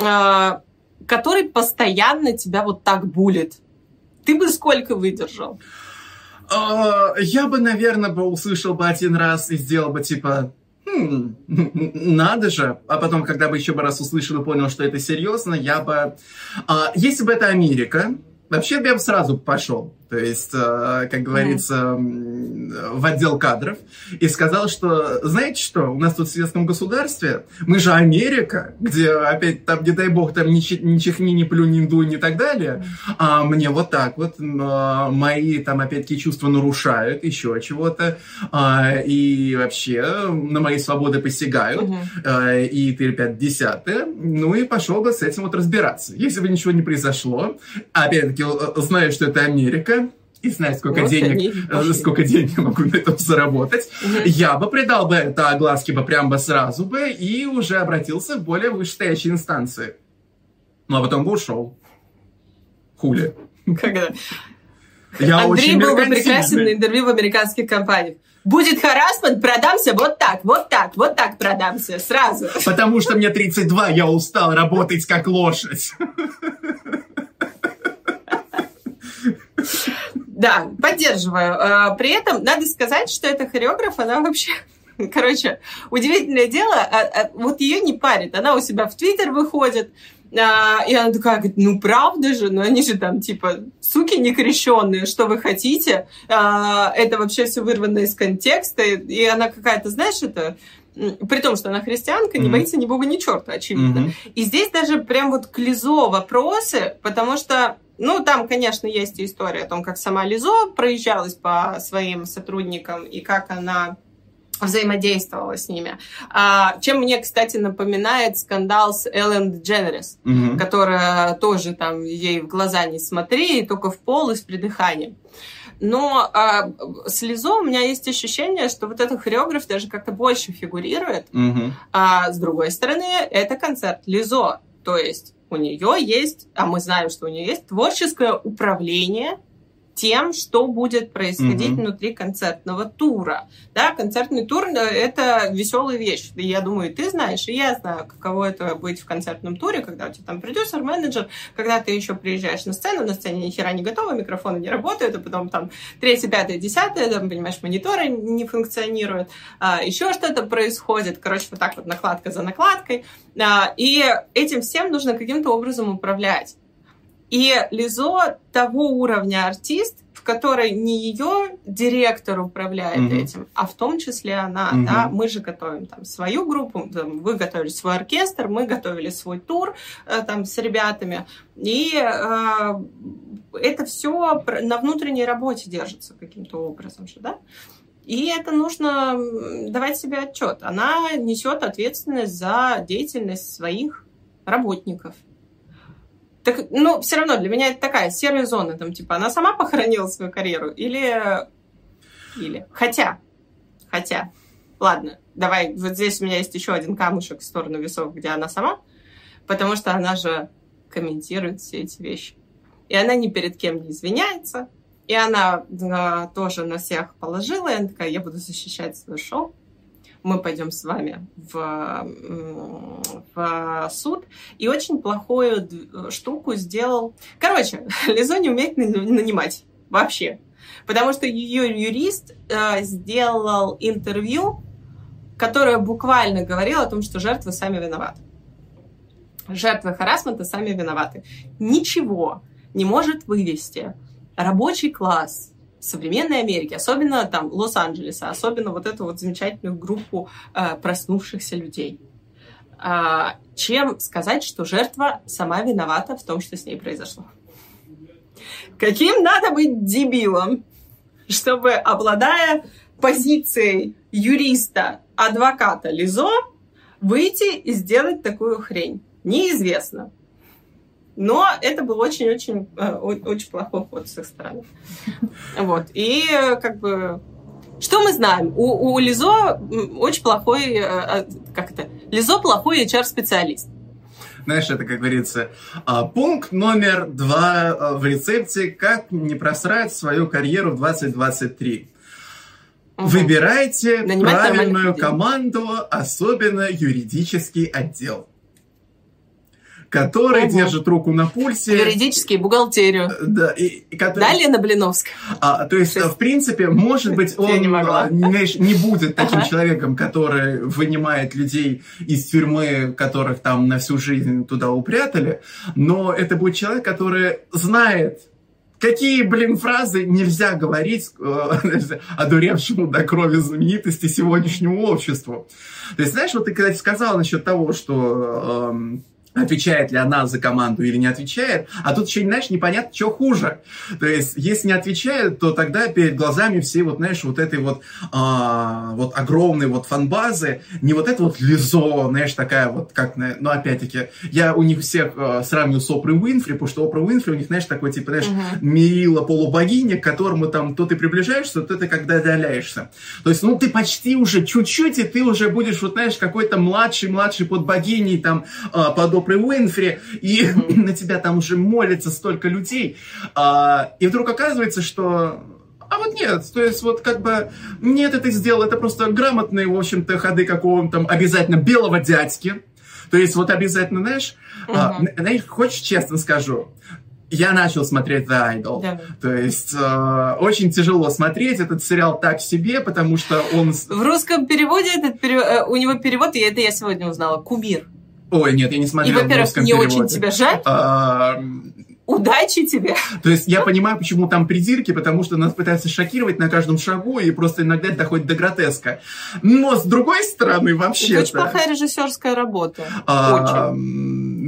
э, который постоянно тебя вот так булит. Ты бы сколько выдержал? Uh, я бы, наверное, бы услышал бы один раз и сделал бы типа хм, надо же. А потом, когда бы еще бы раз услышал и понял, что это серьезно, я бы... А, если бы это Америка, вообще я бы сразу пошел то есть, э, как говорится, в отдел кадров, и сказал, что, знаете что, у нас тут в светском государстве, мы же Америка, где опять там, не дай бог, там ни, ни чихни, ни плюнь, ни дуй, и так далее, а мне вот так вот мои там опять-таки чувства нарушают, еще чего-то, а, и вообще на мои свободы посягают, угу. и ты, пять десятое, ну и пошел бы с этим вот разбираться. Если бы ничего не произошло, опять-таки, э, знаю, что это Америка, и знать, сколько вот денег, э, сколько денег я могу на этом заработать, угу. я бы придал бы это огласке бы прям бы сразу бы и уже обратился в более вышестоящие инстанции. Ну, а потом бы ушел. Хули. Когда? Я Андрей очень был бы прекрасен на интервью в американских компаниях. Будет харасмент, продамся вот так, вот так, вот так продамся, сразу. Потому что мне 32, я устал работать как лошадь. Да, поддерживаю. А, при этом надо сказать, что эта хореограф, она вообще Короче, удивительное дело, а, а, вот ее не парит. Она у себя в Твиттер выходит, и она такая говорит, ну правда же, ну они же там типа суки некрещенные, что вы хотите? Это вообще все вырвано из контекста. И она какая-то, знаешь, это при том, что она христианка, не боится ни бога, ни черта, очевидно. Mm-hmm. И здесь даже прям вот к Лизо вопросы, потому что ну, там, конечно, есть история о том, как сама Лизо проезжалась по своим сотрудникам и как она взаимодействовала с ними. А, чем мне, кстати, напоминает скандал с Эллен Дженерис, угу. которая тоже там ей в глаза не смотри, только в пол и с придыханием. Но а, с Лизо у меня есть ощущение, что вот этот хореограф даже как-то больше фигурирует. Угу. А с другой стороны, это концерт Лизо. То есть у нее есть, а мы знаем, что у нее есть творческое управление тем, что будет происходить mm-hmm. внутри концертного тура. Да, концертный тур э, — это веселая вещь. Я думаю, ты знаешь, и я знаю, каково это быть в концертном туре, когда у тебя там продюсер, менеджер, когда ты еще приезжаешь на сцену, на сцене ни хера не готово, микрофоны не работают, а потом там третье, пятое, десятое, там, понимаешь, мониторы не функционируют, а, еще что-то происходит. Короче, вот так вот накладка за накладкой. А, и этим всем нужно каким-то образом управлять. И Лизо того уровня артист, в которой не ее директор управляет mm-hmm. этим, а в том числе она. Mm-hmm. Да? Мы же готовим там свою группу, там, вы готовили свой оркестр, мы готовили свой тур э, там с ребятами. И э, это все на внутренней работе держится каким-то образом же, да? И это нужно давать себе отчет. Она несет ответственность за деятельность своих работников. Так, ну, все равно для меня это такая серая зона, там, типа, она сама похоронила свою карьеру или... Или... Хотя, хотя, ладно, давай, вот здесь у меня есть еще один камушек в сторону весов, где она сама, потому что она же комментирует все эти вещи. И она ни перед кем не извиняется, и она да, тоже на всех положила, и она такая, я буду защищать свое шоу, мы пойдем с вами в, в суд. И очень плохую штуку сделал... Короче, Лизо не умеет нанимать вообще. Потому что ее юрист э, сделал интервью, которое буквально говорило о том, что жертвы сами виноваты. Жертвы харасмента сами виноваты. Ничего не может вывести рабочий класс, современной Америки, особенно там Лос-Анджелеса, особенно вот эту вот замечательную группу э, проснувшихся людей. А, чем сказать, что жертва сама виновата в том, что с ней произошло. Каким надо быть дебилом, чтобы, обладая позицией юриста, адвоката Лизо, выйти и сделать такую хрень? Неизвестно. Но это был очень-очень э, очень плохой ход с их стороны. Вот. И как бы что мы знаем? У, у Лизо очень плохой, э, э, как это, Лизо плохой HR-специалист. Знаешь, это, как говорится, а, пункт номер два в рецепте «Как не просрать свою карьеру в 2023». Угу. Выбирайте Нанимать правильную команду, особенно юридический отдел который угу. держит руку на пульсе. Юридический, бухгалтерию. Да, и, и который... Да, Лена Блиновская? А, то есть, Шесть. в принципе, может быть, он не, могла. знаешь, не будет таким ага. человеком, который вынимает людей из тюрьмы, которых там на всю жизнь туда упрятали, но это будет человек, который знает, Какие, блин, фразы нельзя говорить э, одуревшему до крови знаменитости сегодняшнему обществу? То есть, знаешь, вот ты, когда сказал насчет того, что э, отвечает ли она за команду или не отвечает. А тут еще, знаешь, непонятно, что хуже. То есть, если не отвечает, то тогда перед глазами все вот, знаешь, вот этой вот, а, вот огромной вот фанбазы, не вот это вот лизо, знаешь, такая вот, как, ну, опять-таки, я у них всех а, сравниваю с Опрой Уинфри, потому что Опра Уинфри у них, знаешь, такой, типа, знаешь, uh-huh. мерила полубогиня, к которому там то ты приближаешься, то ты когда отдаляешься. То есть, ну, ты почти уже чуть-чуть, и ты уже будешь, вот, знаешь, какой-то младший-младший под богиней, там, а, под Опрой Уинфри, и mm-hmm. на тебя там уже молится столько людей. А, и вдруг оказывается, что а вот нет, то есть вот как бы нет, это сделал, это просто грамотные, в общем-то, ходы какого-то там обязательно белого дядьки. То есть вот обязательно, знаешь, uh-huh. а, знаешь, хочешь честно скажу, я начал смотреть The Idol. Да. То есть э, очень тяжело смотреть этот сериал так себе, потому что он... В русском переводе этот перев... Э, у него перевод, и это я сегодня узнала, кумир. Ой, нет, я не смотрел И, во-первых, мне переводе. очень тебя жаль. А, Удачи тебе! То есть я понимаю, почему там придирки, потому что нас пытаются шокировать на каждом шагу, и просто иногда это доходит до гротеска. Но с другой стороны, вообще Это очень плохая режиссерская работа. А, очень.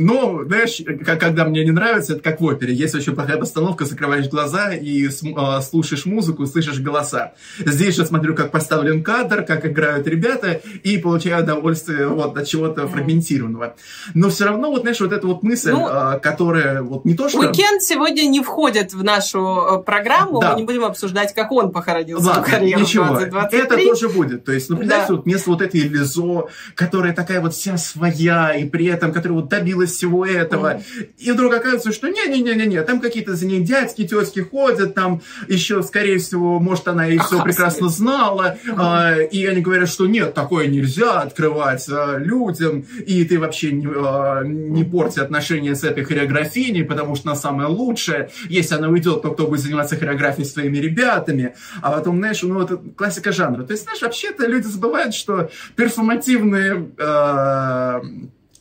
Ну, знаешь, когда мне не нравится, это как в опере. Есть очень плохая постановка, закрываешь глаза и а, слушаешь музыку, слышишь голоса. Здесь же смотрю, как поставлен кадр, как играют ребята, и получаю удовольствие вот от чего-то фрагментированного. Но все равно, вот, знаешь, вот эта вот мысль, ну, а, которая вот не то, что Уикенд сегодня не входит в нашу э, программу. Да. Мы не будем обсуждать, как он похоронил Ладно, свою карьеру ничего. 2023. Это тоже будет. То есть, ну, представьте, да. вот вместо вот этой Лизо, которая такая вот вся своя, и при этом, которая вот добилась всего этого, mm. и вдруг оказывается, что не-не-не-не, там какие-то за ней дядьки, тетки ходят, там еще, скорее всего, может, она и все прекрасно знала, mm. а, и они говорят, что нет, такое нельзя открывать а, людям, и ты вообще не, а, не порти отношения с этой хореографией, потому что на самое лучшее. Если она уйдет, то кто будет заниматься хореографией с своими ребятами. А потом, знаешь, ну, это классика жанра. То есть, знаешь, вообще-то люди забывают, что перформативные э,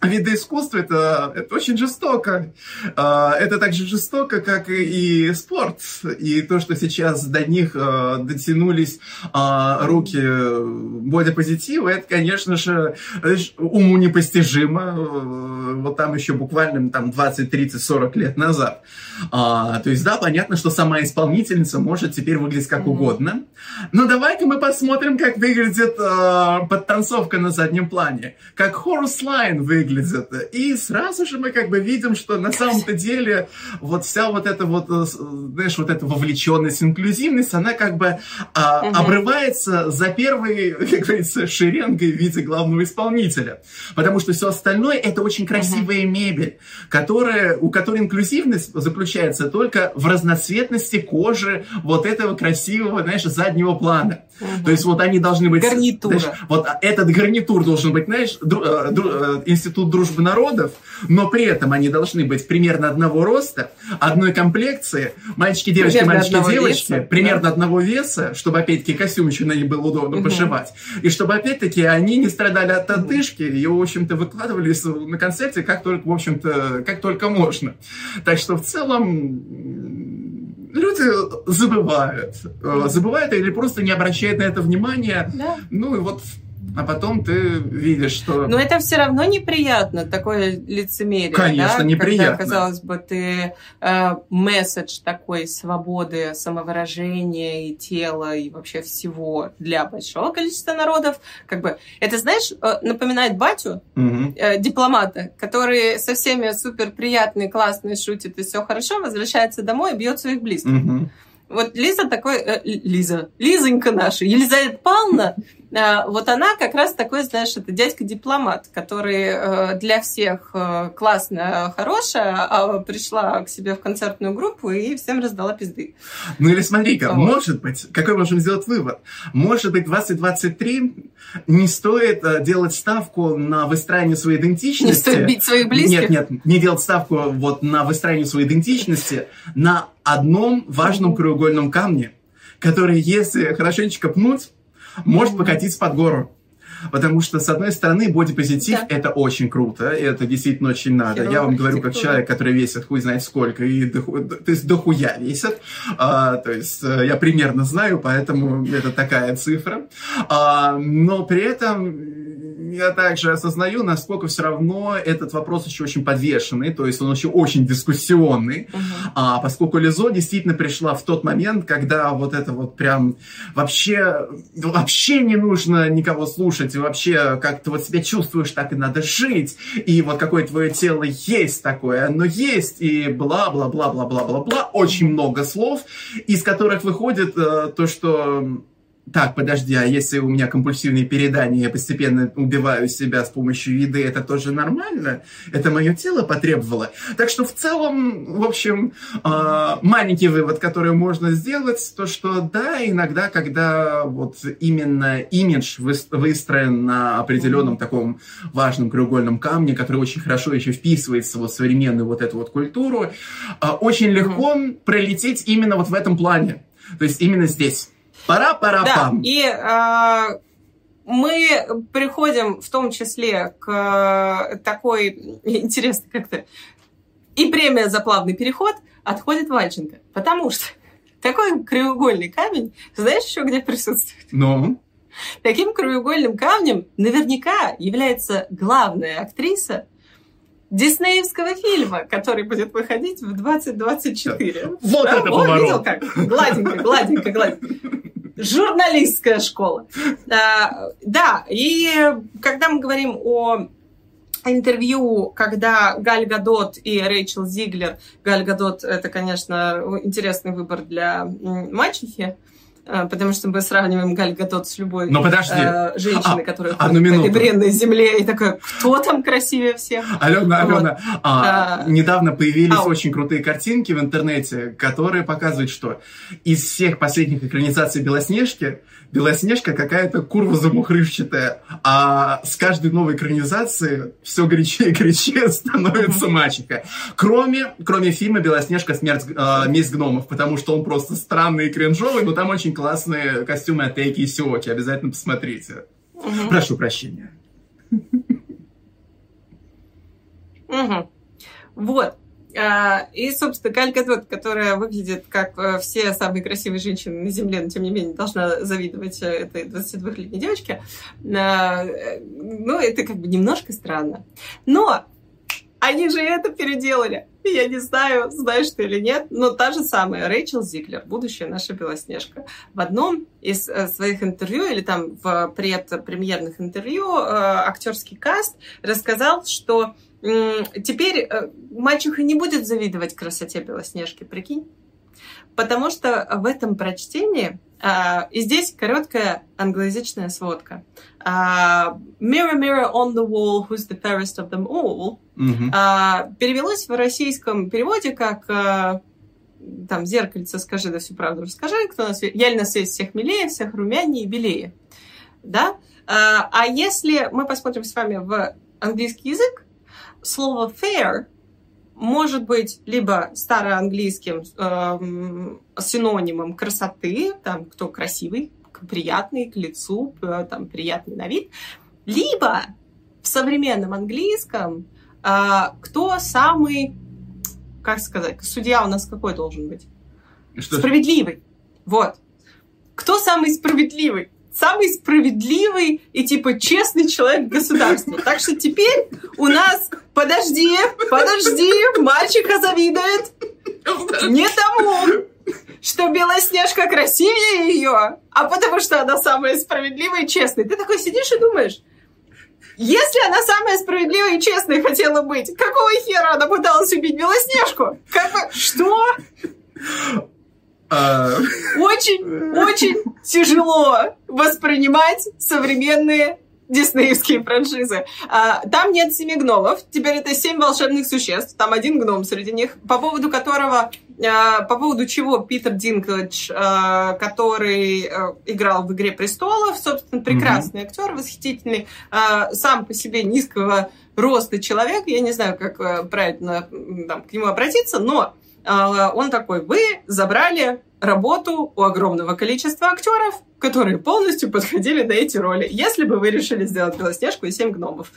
виды искусства это, это очень жестоко. А, это так же жестоко, как и спорт. И то, что сейчас до них а, дотянулись а, руки бодипозитива, это, конечно же, уму непостижимо. Вот там еще буквально там 20, 30, 40 лет назад. То есть, да, понятно, что сама исполнительница может теперь выглядеть как угодно. Но давай-ка мы посмотрим, как выглядит подтанцовка на заднем плане. Как Хорус Лайн выглядит выглядит. И сразу же мы как бы видим, что на самом-то деле вот вся вот эта вот, э, знаешь, вот эта вовлеченность, инклюзивность, она как бы а, угу. обрывается за первой, как говорится, шеренгой в виде главного исполнителя. Потому что все остальное это очень красивая угу. мебель, которая, у которой инклюзивность заключается только в разноцветности кожи вот этого красивого, знаешь, заднего плана. Угу. То есть вот они должны быть... Гарнитура. Знаешь, вот этот гарнитур должен быть, знаешь, дру, э, дру, э, институт институт дружбы народов, но при этом они должны быть примерно одного роста, одной комплекции, мальчики, девочки, примерно мальчики, девочки, веса, примерно да. одного веса, чтобы опять-таки костюм еще на них было удобно угу. пошивать. И чтобы опять-таки они не страдали от одышки, и, в общем-то, выкладывались на концерте как только, в общем-то, как только можно. Так что в целом люди забывают. Забывают или просто не обращают на это внимания. Да. Ну и вот а потом ты видишь, что... Но это все равно неприятно, такое лицемерие. Конечно, да? неприятно. Когда, казалось бы, ты э, месседж такой свободы самовыражения и тела, и вообще всего для большого количества народов. Как бы, это, знаешь, э, напоминает батю, угу. э, дипломата, который со всеми супер приятный, классный, шутит, и все хорошо, возвращается домой и бьет своих близких. Угу. Вот Лиза такой, э, Лиза, Лизонька наша, Елизавета Павловна, А, вот она как раз такой, знаешь, это дядька-дипломат, который э, для всех э, классная, хорошая, а пришла к себе в концертную группу и всем раздала пизды. Ну или смотри-ка, вот. может быть, какой можем сделать вывод? Может быть, 2023 не стоит э, делать ставку на выстраивание своей идентичности. Не стоит бить своих близких? Нет, нет, не делать ставку вот на выстраивание своей идентичности на одном важном краеугольном камне, который, если хорошенечко пнуть, может покатиться под гору. Потому что, с одной стороны, бодипозитив да. это очень круто, это действительно очень надо. Херово, Я вам говорю, как человек, который весит хуй знает сколько, и доху, то есть дохуя весит. А, то есть э, я примерно знаю, поэтому это такая цифра. А, но при этом я также осознаю, насколько все равно этот вопрос еще очень подвешенный, то есть он еще очень дискуссионный, uh-huh. а, поскольку Лизо действительно пришла в тот момент, когда вот это вот прям вообще, вообще не нужно никого слушать, и вообще как ты вот себя чувствуешь, так и надо жить, и вот какое твое тело есть такое, оно есть, и бла-бла-бла-бла-бла-бла-бла, очень много слов, из которых выходит э, то, что так, подожди, а если у меня компульсивные передания, я постепенно убиваю себя с помощью еды, это тоже нормально? Это мое тело потребовало? Так что в целом, в общем, а, маленький вывод, который можно сделать, то что да, иногда, когда вот именно имидж выстроен на определенном таком важном краеугольном камне, который очень хорошо еще вписывается в современную вот эту вот культуру, а, очень легко пролететь именно вот в этом плане. То есть именно здесь. Пара-пара-пам. Да, и э, мы приходим в том числе к такой, интересно как-то, и премия за плавный переход отходит Вальченко. Потому что такой краеугольный камень, знаешь еще где присутствует? Ну? Таким краеугольным камнем наверняка является главная актриса диснеевского фильма, который будет выходить в 2024. Вот да? это О, поворот! Видел как? Гладенько, гладенько, гладенько журналистская школа. А, да, и когда мы говорим о интервью, когда Галь Гадот и Рэйчел Зиглер, Галь Гадот это, конечно, интересный выбор для мачехи, потому что мы сравниваем Галь Гадот с любой Но подожди. Э, женщиной, а, которая одну на этой бренной земле, и такая, кто там красивее всех? Алена, Алена, вот. а, а, недавно появились а, очень крутые картинки в интернете, которые показывают, что из всех последних экранизаций Белоснежки Белоснежка какая-то курва замухрывчатая, а с каждой новой экранизацией все горячее и горячее становится мачеха. Кроме, кроме фильма «Белоснежка. Смерть, э, месть гномов», потому что он просто странный и кринжовый, но там очень классные костюмы от Тейки и Сиоки. Обязательно посмотрите. Угу. Прошу прощения. Угу. Вот. А, и, собственно, Галь Гадот, которая выглядит как э, все самые красивые женщины на Земле, но, тем не менее, должна завидовать э, этой 22-летней девочке, а, э, ну, это как бы немножко странно. Но они же это переделали. Я не знаю, знаешь ты или нет, но та же самая Рэйчел Зиглер, будущая наша Белоснежка, в одном из своих интервью или там в предпремьерных интервью актерский каст рассказал, что Теперь э, мачеха не будет завидовать красоте Белоснежки, прикинь? Потому что в этом прочтении, а, и здесь короткая англоязычная сводка. А, mirror, mirror on the wall, who's the fairest of them all, mm-hmm. перевелось в российском переводе как там, зеркальце, скажи, да всю правду расскажи, кто нас... Я ли на свете всех милее, всех румянее и белее. Да? А если мы посмотрим с вами в английский язык, слово fair может быть либо староанглийским э, синонимом красоты, там, кто красивый, приятный к лицу, там, приятный на вид, либо в современном английском кто самый, как сказать, судья у нас какой должен быть? Что? Справедливый. Вот. Кто самый справедливый? самый справедливый и типа честный человек в государстве. Так что теперь у нас подожди, подожди, мальчика завидует не тому, что Белоснежка красивее ее, а потому что она самая справедливая и честная. Ты такой сидишь и думаешь, если она самая справедливая и честная хотела быть, какого хера она пыталась убить Белоснежку? Как бы, что? А. Очень, очень тяжело воспринимать современные диснеевские франшизы. А, там нет семи гномов, теперь это семь волшебных существ, там один гном среди них, по поводу которого, а, по поводу чего Питер Динклэдж, а, который играл в «Игре престолов», собственно, прекрасный mm-hmm. актер, восхитительный, сам по себе низкого роста человек, я не знаю, как э, правильно там, к нему обратиться, но он такой, вы забрали работу у огромного количества актеров, которые полностью подходили на эти роли, если бы вы решили сделать Белоснежку и Семь гномов.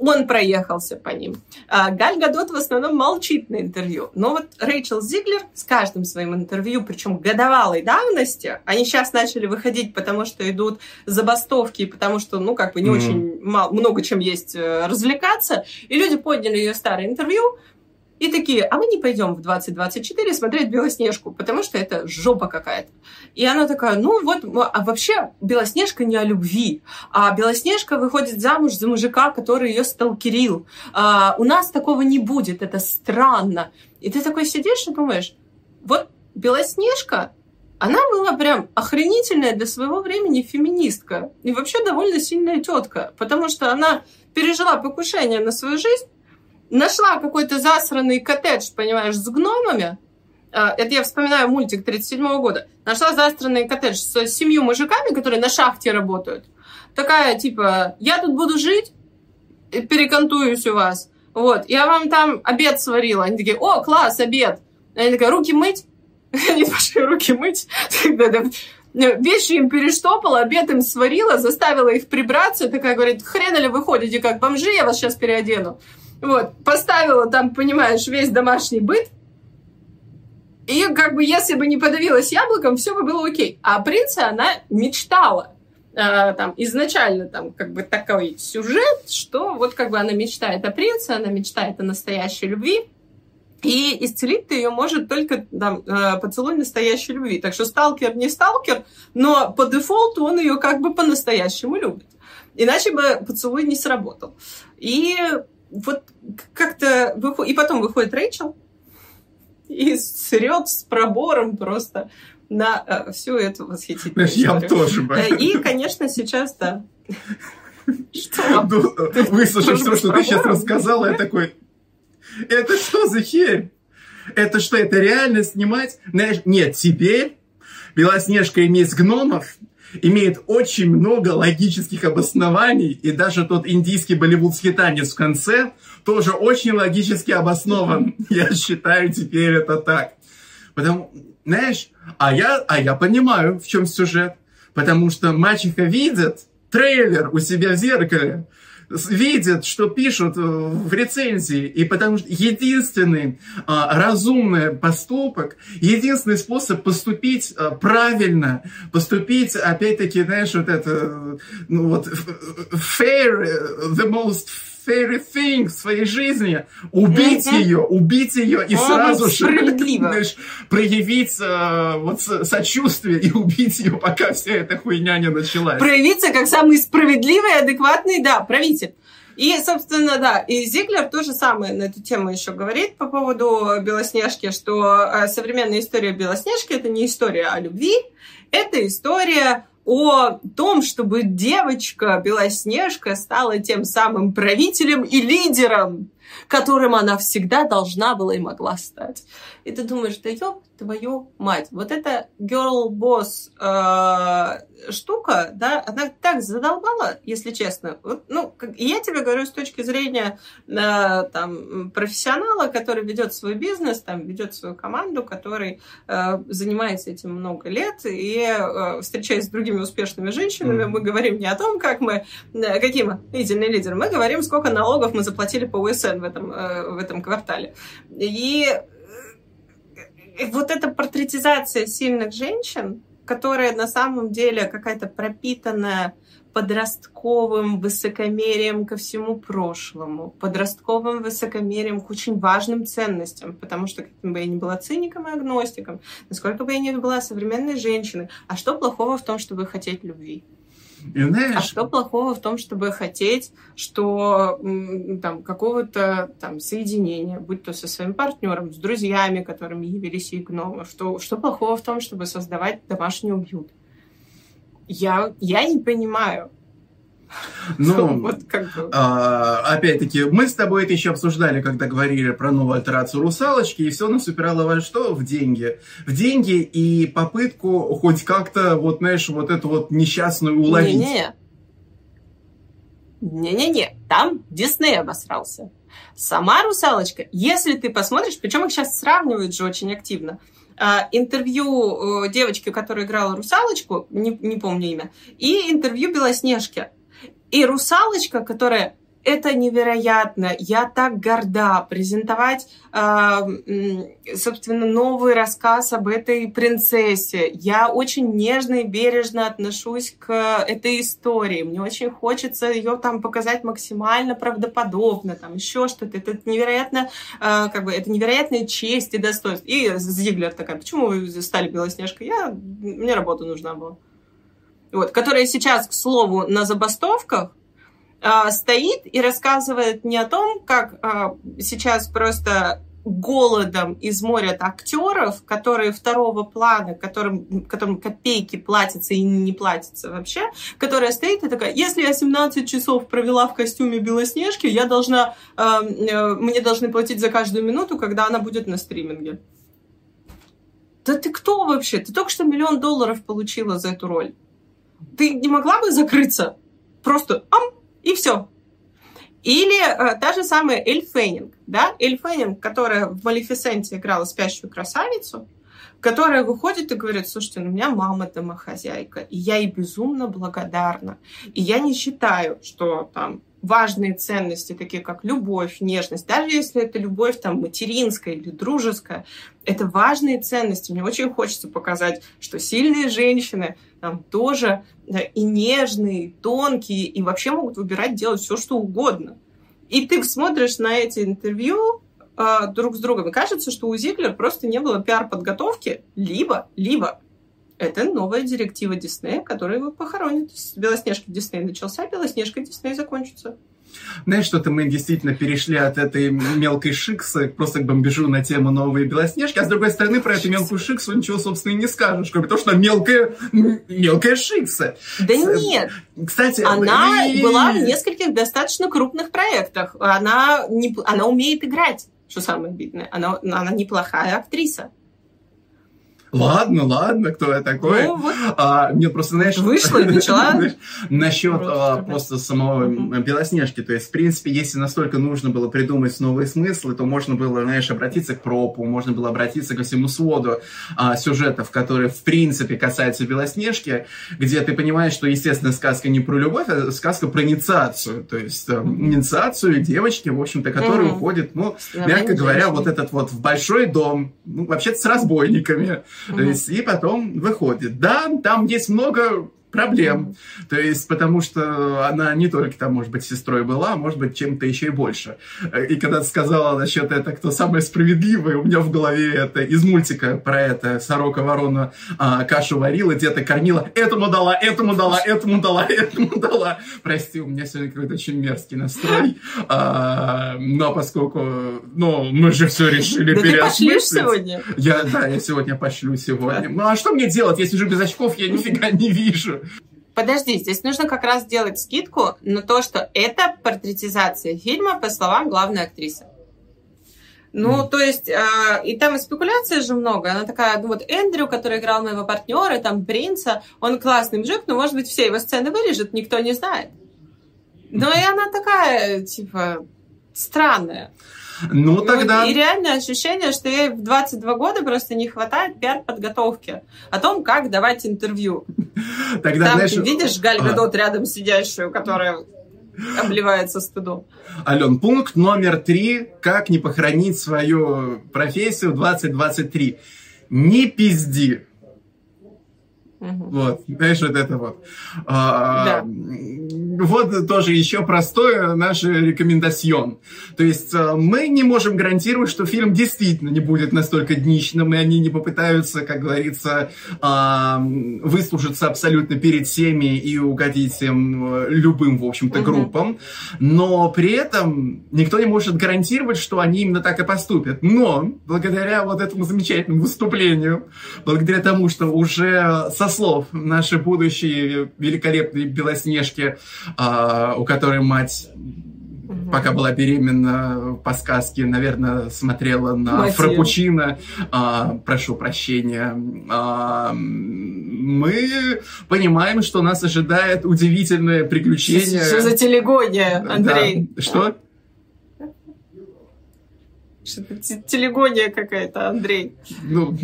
Он проехался по ним. А Галь Гадот в основном молчит на интервью. Но вот Рэйчел Зиглер с каждым своим интервью, причем годовалой давности, они сейчас начали выходить, потому что идут забастовки, потому что, ну, как бы не mm-hmm. очень мало, много чем есть э, развлекаться. И люди подняли ее старое интервью, и такие, а мы не пойдем в 2024 смотреть Белоснежку, потому что это жопа какая-то. И она такая, ну вот, а вообще Белоснежка не о любви, а Белоснежка выходит замуж за мужика, который ее сталкерил. А, у нас такого не будет, это странно. И ты такой сидишь и думаешь, вот Белоснежка, она была прям охренительная для своего времени феминистка. И вообще довольно сильная тетка, потому что она пережила покушение на свою жизнь, нашла какой-то засранный коттедж, понимаешь, с гномами. А, это я вспоминаю мультик 37 года. Нашла засранный коттедж с семью мужиками, которые на шахте работают. Такая, типа, я тут буду жить, перекантуюсь у вас. Вот, я вам там обед сварила. Они такие, о, класс, обед. Они такие, руки мыть? Они пошли руки мыть. Вещи им перештопала, обед им сварила, заставила их прибраться. Такая говорит, хрена ли вы ходите, как бомжи, я вас сейчас переодену. Вот, поставила там, понимаешь, весь домашний быт, и как бы если бы не подавилась яблоком, все бы было окей. А принца она мечтала. Э, там изначально там как бы такой сюжет, что вот как бы она мечтает о принце, она мечтает о настоящей любви. И исцелить-то ее может только там, э, поцелуй настоящей любви. Так что сталкер не сталкер, но по дефолту он ее как бы по-настоящему любит. Иначе бы поцелуй не сработал. И вот как-то выходит... И потом выходит Рэйчел и срет с пробором просто на э, всю эту восхитительную я тоже бы. Э, и, конечно, сейчас, да. Что? Ну, выслушав все, что ты сейчас рассказала, я такой, это что за херь? Это что, это реально снимать? Знаешь, нет, теперь Белоснежка и мисс гномов имеет очень много логических обоснований, и даже тот индийский болливудский танец в конце тоже очень логически обоснован. Я считаю, теперь это так. Потому, знаешь, а я, а я понимаю, в чем сюжет. Потому что мачеха видит трейлер у себя в зеркале, видят, что пишут э, в рецензии, и потому что единственный а, разумный поступок, единственный способ поступить а, правильно, поступить, опять-таки, знаешь, вот это, ну вот, fair, the most fairy thing в своей жизни, убить mm-hmm. ее, убить ее и mm-hmm. сразу же знаешь, проявить э, вот сочувствие и убить ее, пока вся эта хуйня не началась. Проявиться как самый справедливый, адекватный, да, правитель. И, собственно, да, и Зиглер то же самое на эту тему еще говорит по поводу Белоснежки, что э, современная история Белоснежки это не история о любви, это история о том, чтобы девочка Белоснежка стала тем самым правителем и лидером, которым она всегда должна была и могла стать. И ты думаешь, да ёб твою мать, вот эта girl boss э, штука, да, она так задолбала, если честно. Вот, ну, как, я тебе говорю с точки зрения э, там, профессионала, который ведет свой бизнес, там, ведет свою команду, который э, занимается этим много лет, и э, встречаясь с другими успешными женщинами, mm-hmm. мы говорим не о том, как мы, э, какие мы идеальные лидеры, мы говорим, сколько налогов мы заплатили по УСН в этом, э, в этом квартале. И вот эта портретизация сильных женщин, которая на самом деле какая-то пропитанная подростковым высокомерием ко всему прошлому, подростковым высокомерием к очень важным ценностям, потому что каким бы я ни была циником и агностиком, насколько бы я ни была современной женщиной, а что плохого в том, чтобы хотеть любви? И знаешь... А что плохого в том, чтобы хотеть, что там какого-то там соединения, будь то со своим партнером, с друзьями, которыми явились и гномы, что, что плохого в том, чтобы создавать домашний уют? Я, я не понимаю. Ну, вот как бы. а, опять-таки, мы с тобой это еще обсуждали, когда говорили про новую альтерацию русалочки, и все нас упирало во что? В деньги. В деньги и попытку хоть как-то, вот, знаешь, вот эту вот несчастную уловить. Не-не-не. Не-не-не, там Дисней обосрался. Сама русалочка, если ты посмотришь, причем их сейчас сравнивают же очень активно, а, интервью э, девочки, которая играла русалочку, не, не помню имя, и интервью Белоснежки. И русалочка, которая это невероятно. Я так горда презентовать, э, собственно, новый рассказ об этой принцессе. Я очень нежно и бережно отношусь к этой истории. Мне очень хочется ее там показать максимально правдоподобно, там еще что-то. Это невероятно, э, как бы, это невероятная честь и достоинство. И Зиглер такая, почему вы стали Белоснежкой? Я, мне работа нужна была. Вот, которая сейчас, к слову, на забастовках, а, стоит и рассказывает не о том, как а, сейчас просто голодом изморят актеров, которые второго плана, которым, которым копейки платятся и не платятся вообще, которая стоит и такая, если я 17 часов провела в костюме Белоснежки, я должна, э, мне должны платить за каждую минуту, когда она будет на стриминге. Да ты кто вообще? Ты только что миллион долларов получила за эту роль. Ты не могла бы закрыться? Просто ам, и все. Или э, та же самая Эль Феннинг, да, Эль Феннинг, которая в «Малефисенте» играла спящую красавицу, которая выходит и говорит, слушайте, ну, у меня мама домохозяйка, и я ей безумно благодарна. И я не считаю, что там важные ценности, такие как любовь, нежность, даже если это любовь там материнская или дружеская, это важные ценности. Мне очень хочется показать, что сильные женщины там тоже и нежные, и тонкие, и вообще могут выбирать делать все, что угодно. И ты смотришь на эти интервью э, друг с другом, и кажется, что у Зиглер просто не было пиар-подготовки, либо, либо это новая директива Диснея, которая его похоронит. С Белоснежки Дисней начался, Белоснежка Дисней закончится. Знаешь, что-то мы действительно перешли от этой мелкой шиксы просто к бомбежу на тему новые Белоснежки, а с другой стороны про эту мелкую шиксу ничего, собственно, и не скажешь, кроме того, что мелкая, мелкая шикса. Да нет. Кстати, она и... была в нескольких достаточно крупных проектах. Она, не, она умеет играть, что самое обидное. Она, она неплохая актриса. Ладно, ладно, кто я такой? Ну, вот. а, мне просто, знаешь... Вышла и начала. Насчет а, просто самого Белоснежки. То есть, в принципе, если настолько нужно было придумать новые смыслы, то можно было, знаешь, обратиться к пропу, можно было обратиться ко всему своду а, сюжетов, которые, в принципе, касаются Белоснежки, где ты понимаешь, что, естественно, сказка не про любовь, а сказка про инициацию. То есть, э, инициацию девочки, в общем-то, которая уходит, ну, мягко говоря, вот этот вот в большой дом, ну, вообще-то с разбойниками, есть, и потом выходит. Да, там есть много проблем. То есть, потому что она не только там, может быть, сестрой была, а может быть, чем-то еще и больше. И когда ты сказала насчет это, кто самый справедливый, у меня в голове это из мультика про это сорока ворона а, кашу варила, где-то кормила, этому дала, этому дала, этому дала, этому дала. Прости, у меня сегодня какой-то очень мерзкий настрой. А, но поскольку, ну, мы же все решили да переосмыслить. Ты сегодня? Я, да, я сегодня пошлю сегодня. Ну, а что мне делать? Я сижу без очков, я нифига не вижу. Подожди, здесь нужно как раз сделать скидку на то, что это портретизация фильма, по словам главной актрисы. Ну, mm. то есть, э, и там и спекуляции же много. Она такая, ну вот Эндрю, который играл моего партнера, там принца, он классный мужик, но, может быть, все его сцены вырежет, никто не знает. Но и она такая, типа, странная. Ну, тогда... И реальное ощущение, что ей в 22 года просто не хватает пиар-подготовки о том, как давать интервью. Тогда, Там знаешь... ты видишь Галь Гадот а... рядом сидящую, которая обливается стыдом. Ален, пункт номер три. Как не похоронить свою профессию 2023. Не пизди. Угу. Вот, знаешь, вот это вот. А, да. Вот тоже еще простое наше рекомендацион. То есть а, мы не можем гарантировать, что фильм действительно не будет настолько днищным, и они не попытаются, как говорится, а, выслужиться абсолютно перед всеми и угодить всем любым, в общем-то, группам. Угу. Но при этом никто не может гарантировать, что они именно так и поступят. Но благодаря вот этому замечательному выступлению, благодаря тому, что уже со слов нашей будущей великолепной Белоснежки, а, у которой мать пока была беременна по сказке, наверное, смотрела на Мотив. Фрапучино. А, прошу прощения. А, мы понимаем, что нас ожидает удивительное приключение. Что за телегония, Андрей? Да. Что? Что-то телегония какая-то, Андрей. Ну,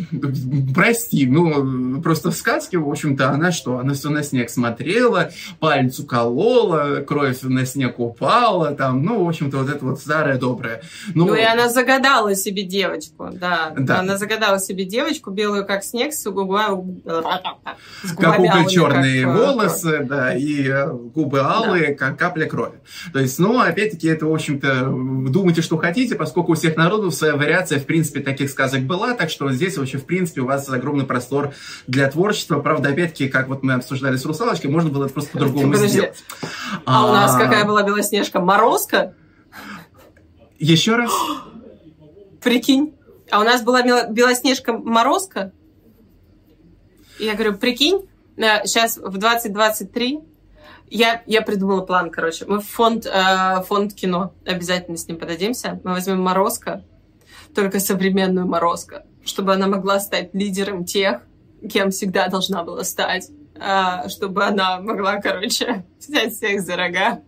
прости, ну, просто в сказке, в общем-то, она что? Она все на снег смотрела, палец уколола, кровь на снег упала, там, ну, в общем-то, вот это вот старое доброе. Ну, ну и она загадала себе девочку, да. да. Она загадала себе девочку, белую как снег, с губами... Как уголь черные как... волосы, да, и э, губы алые, да. как капля крови. То есть, ну, опять-таки, это, в общем-то, думайте, что хотите, поскольку у всех народов народу своя вариация, в принципе, таких сказок была, так что здесь вообще, в принципе, у вас огромный простор для творчества. Правда, опять-таки, как вот мы обсуждали с «Русалочкой», можно было это просто по-другому сделать. А, а у нас какая была Белоснежка? Морозка? Еще раз? Прикинь. А у нас была Белоснежка Морозка? Я говорю, прикинь, сейчас в 2023 я, я придумала план, короче. Мы в фонд, э, фонд кино обязательно с ним подадимся. Мы возьмем Морозко, только современную Морозко, чтобы она могла стать лидером тех, кем всегда должна была стать. Э, чтобы она могла, короче, взять всех за рога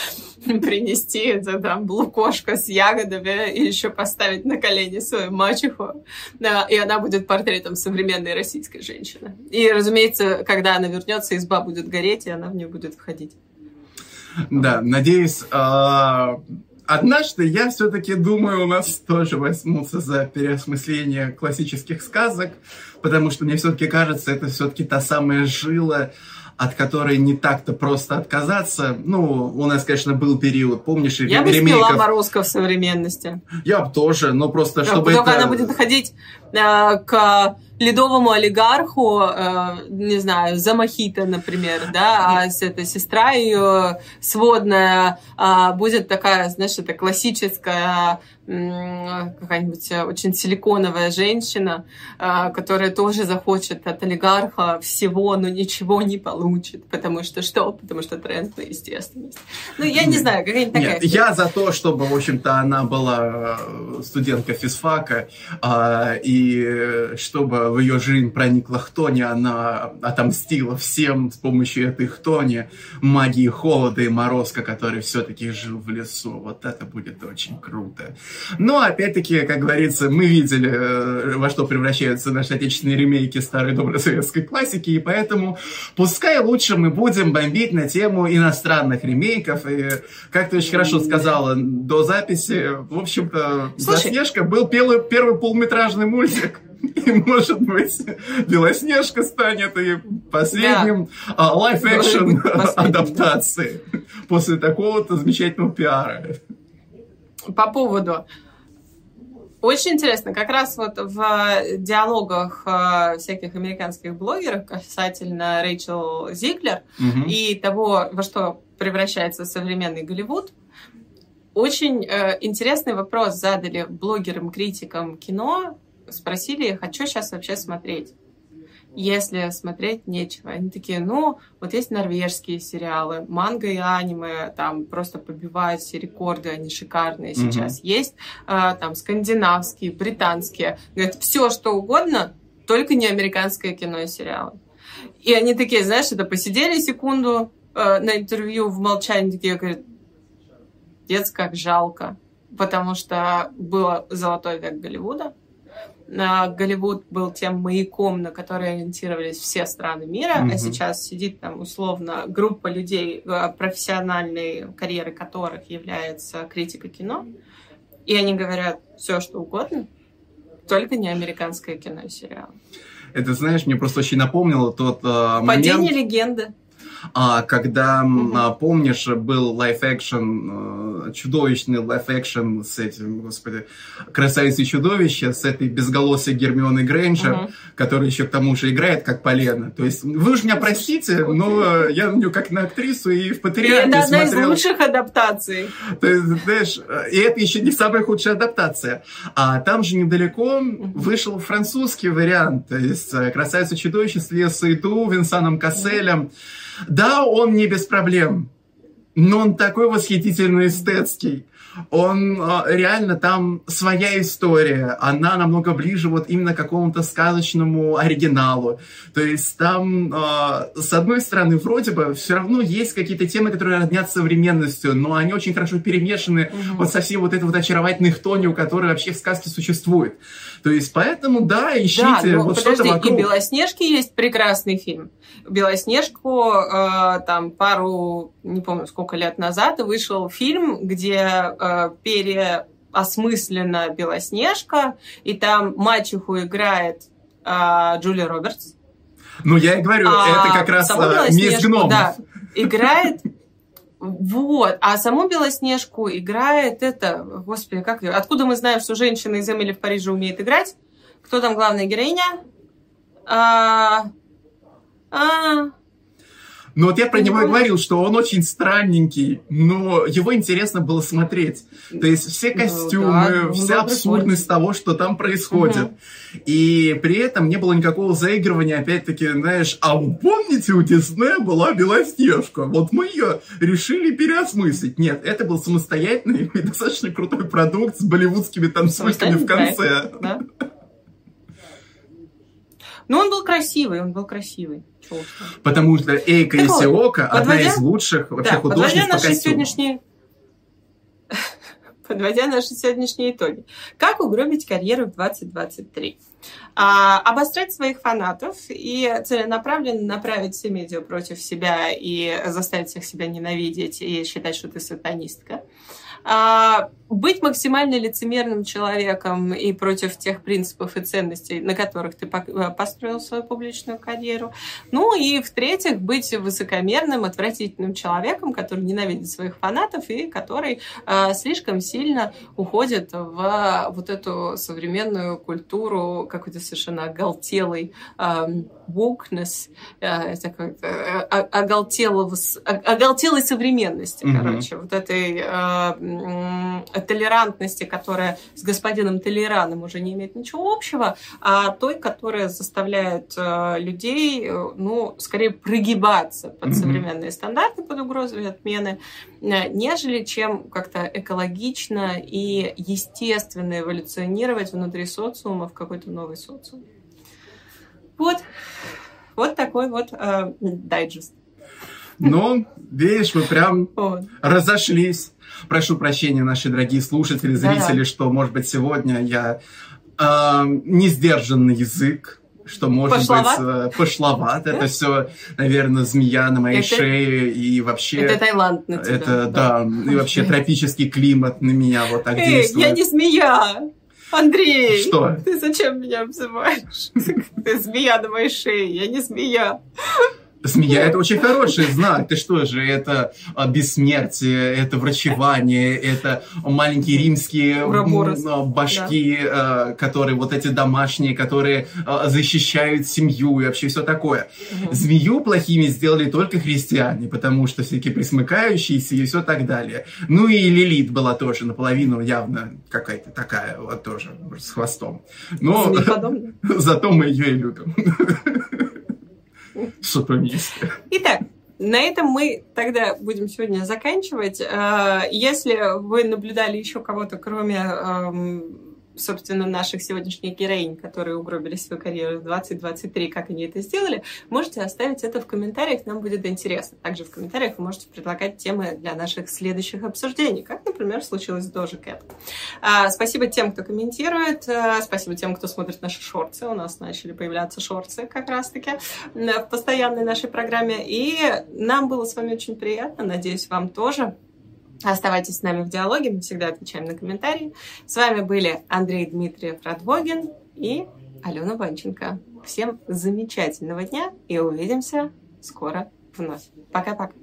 принести это там лукошко с ягодами и еще поставить на колени свою мачеху. Да, и она будет портретом современной российской женщины. И, разумеется, когда она вернется, изба будет гореть, и она в нее будет входить. Да, надеюсь, а, Однажды я все-таки думаю, у нас тоже возьмутся за переосмысление классических сказок, потому что мне все-таки кажется, это все-таки та самая жила, от которой не так-то просто отказаться. Ну, у нас, конечно, был период, помнишь, Я бы спила Морозко в современности. Я бы тоже, но просто чтобы Только это... она будет ходить э, к ледовому олигарху, э, не знаю, за мохито, например, да, а с этой сестра ее сводная э, будет такая, знаешь, это классическая какая-нибудь э, очень силиконовая женщина, э, которая тоже захочет от олигарха всего, но ничего не получит. Потому что что? Потому что тренд на естественность. Ну, я не знаю, какая-нибудь такая... Нет, я за то, чтобы, в общем-то, она была э, студентка физфака, а, и чтобы в ее жизнь проникла хтони, она отомстила всем с помощью этой хтони, магии холода и морозка, который все-таки жил в лесу. Вот это будет очень круто. Но, опять-таки, как говорится, мы видели, э, во что превращаются наши отечественные ремейки старой доброй советской классики, и поэтому пускай лучше мы будем бомбить на тему иностранных ремейков. И, как ты очень хорошо сказала до записи, в общем-то, «Белоснежка» был первый, первый полуметражный мультик. И, может быть, Белоснежка станет и последним да. лайф-экшен адаптации после такого-то замечательного пиара по поводу очень интересно, как раз вот в диалогах э, всяких американских блогеров касательно Рэйчел Зиглер угу. и того, во что превращается современный Голливуд, очень э, интересный вопрос задали блогерам-критикам кино, спросили их, а что сейчас вообще смотреть? если смотреть нечего. Они такие, ну, вот есть норвежские сериалы, манго и аниме там просто побивают все рекорды, они шикарные mm-hmm. сейчас. Есть э, там скандинавские, британские. Говорят, все что угодно, только не американское кино и сериалы. И они такие, знаешь, это посидели секунду э, на интервью в молчании, такие говорят, дец, как жалко. Потому что было золотой век Голливуда, Голливуд был тем маяком, на который ориентировались все страны мира, mm-hmm. а сейчас сидит там условно группа людей, э, профессиональной карьеры которых является критика кино, и они говорят все, что угодно, только не американское кино и сериал. Это, знаешь, мне просто очень напомнило тот э, Падение момент... легенды. А когда, mm-hmm. помнишь, был лайф-экшен, чудовищный лайф-экшен с этим, господи, красавицей чудовище, с этой безголосой Гермионой Грейнджер, mm-hmm. которая еще к тому же играет как Полена. То есть, вы уж меня простите, но я на нее как на актрису и в Патриархе Это одна смотрел. из лучших адаптаций. То есть, знаешь, и это еще не самая худшая адаптация. А там же недалеко вышел французский вариант, то есть э, «Красавица чудовище» с Лесо и Ту, Винсаном Касселем. Да, он не без проблем, но он такой восхитительно эстетский он а, реально там своя история, она намного ближе вот именно к какому-то сказочному оригиналу. То есть там, а, с одной стороны, вроде бы все равно есть какие-то темы, которые роднят современностью, но они очень хорошо перемешаны угу. вот со всей вот этой вот очаровательной хтонью, которая вообще в сказке существует. То есть поэтому, да, ищите да, ну, вот что-то вокруг. и «Белоснежки» есть прекрасный фильм. «Белоснежку» э, там пару, не помню, сколько лет назад вышел фильм, где э, переосмыслена Белоснежка, и там мачеху играет э, Джулия Робертс. Ну, я и говорю, а это как раз э, мисс гномов. Да, играет вот. А саму Белоснежку играет это... Господи, как... Откуда мы знаем, что женщина из Эмили в Париже умеет играть? Кто там главная героиня? А... А... Ну вот я про него и говорил, что он очень странненький, но его интересно было смотреть. То есть все ну костюмы, ну, да, вся абсурдность того, что там происходит. Угу. И при этом не было никакого заигрывания, опять-таки, знаешь, а вы помните, у Диснея была Белоснежка? Вот мы ее решили переосмыслить. Нет, это был самостоятельный и достаточно крутой продукт с болливудскими танцульками в конце. Да? Ну, он был красивый, он был красивый. Потому что Эйка так Исиока вот, одна из лучших вообще да, художниц по костюму. Сегодняшние... Подводя наши сегодняшние итоги. Как угробить карьеру в 2023? А, обострять своих фанатов и целенаправленно направить все медиа против себя и заставить их себя ненавидеть и считать, что ты сатанистка. А, быть максимально лицемерным человеком и против тех принципов и ценностей, на которых ты э, построил свою публичную карьеру. Ну и в-третьих, быть высокомерным, отвратительным человеком, который ненавидит своих фанатов и который э, слишком сильно уходит в вот эту современную культуру какой-то совершенно оголтелой э, wokeness, э, такой, э, оголтелой современности, mm-hmm. короче, вот этой э, толерантности, которая с господином Толераном уже не имеет ничего общего, а той, которая заставляет э, людей, э, ну, скорее прогибаться под mm-hmm. современные стандарты, под угрозой отмены, э, нежели чем как-то экологично и естественно эволюционировать внутри социума в какой-то новый социум. Вот, вот такой вот э, дайджест. Ну, видишь, мы прям разошлись. Прошу прощения, наши дорогие слушатели, зрители, что, может быть, сегодня я э, не сдержанный язык, что может пошловат? быть э, пошловат. Это все, наверное, змея на моей это, шее и вообще... Это Таиланд на тебя. Это, да, да и вообще тропический климат на меня вот так Эй, действует. я не змея! Андрей! Что? Ты зачем меня обзываешь? Ты змея на моей шее, я не змея. Змея – это очень хороший знак. Ты что же, это а, бессмертие, это врачевание, это маленькие римские Уроборос. башки, да. которые вот эти домашние, которые а, защищают семью и вообще все такое. Угу. Змею плохими сделали только христиане, потому что всякие присмыкающиеся и все так далее. Ну и Лилит была тоже наполовину явно какая-то такая вот тоже с хвостом. Но зато мы ее и любим. Сатанисты. Итак, на этом мы тогда будем сегодня заканчивать. Э, если вы наблюдали еще кого-то, кроме эм, собственно, наших сегодняшних героинь, которые угробили свою карьеру в 2023, как они это сделали, можете оставить это в комментариях, нам будет интересно. Также в комментариях вы можете предлагать темы для наших следующих обсуждений, как, например, случилось с Дожи Кэт. А, спасибо тем, кто комментирует, а, спасибо тем, кто смотрит наши шорты. У нас начали появляться шорты как раз-таки в постоянной нашей программе. И нам было с вами очень приятно, надеюсь, вам тоже. Оставайтесь с нами в диалоге, мы всегда отвечаем на комментарии. С вами были Андрей Дмитриев Радвогин и Алена Ванченко. Всем замечательного дня и увидимся скоро вновь. Пока-пока.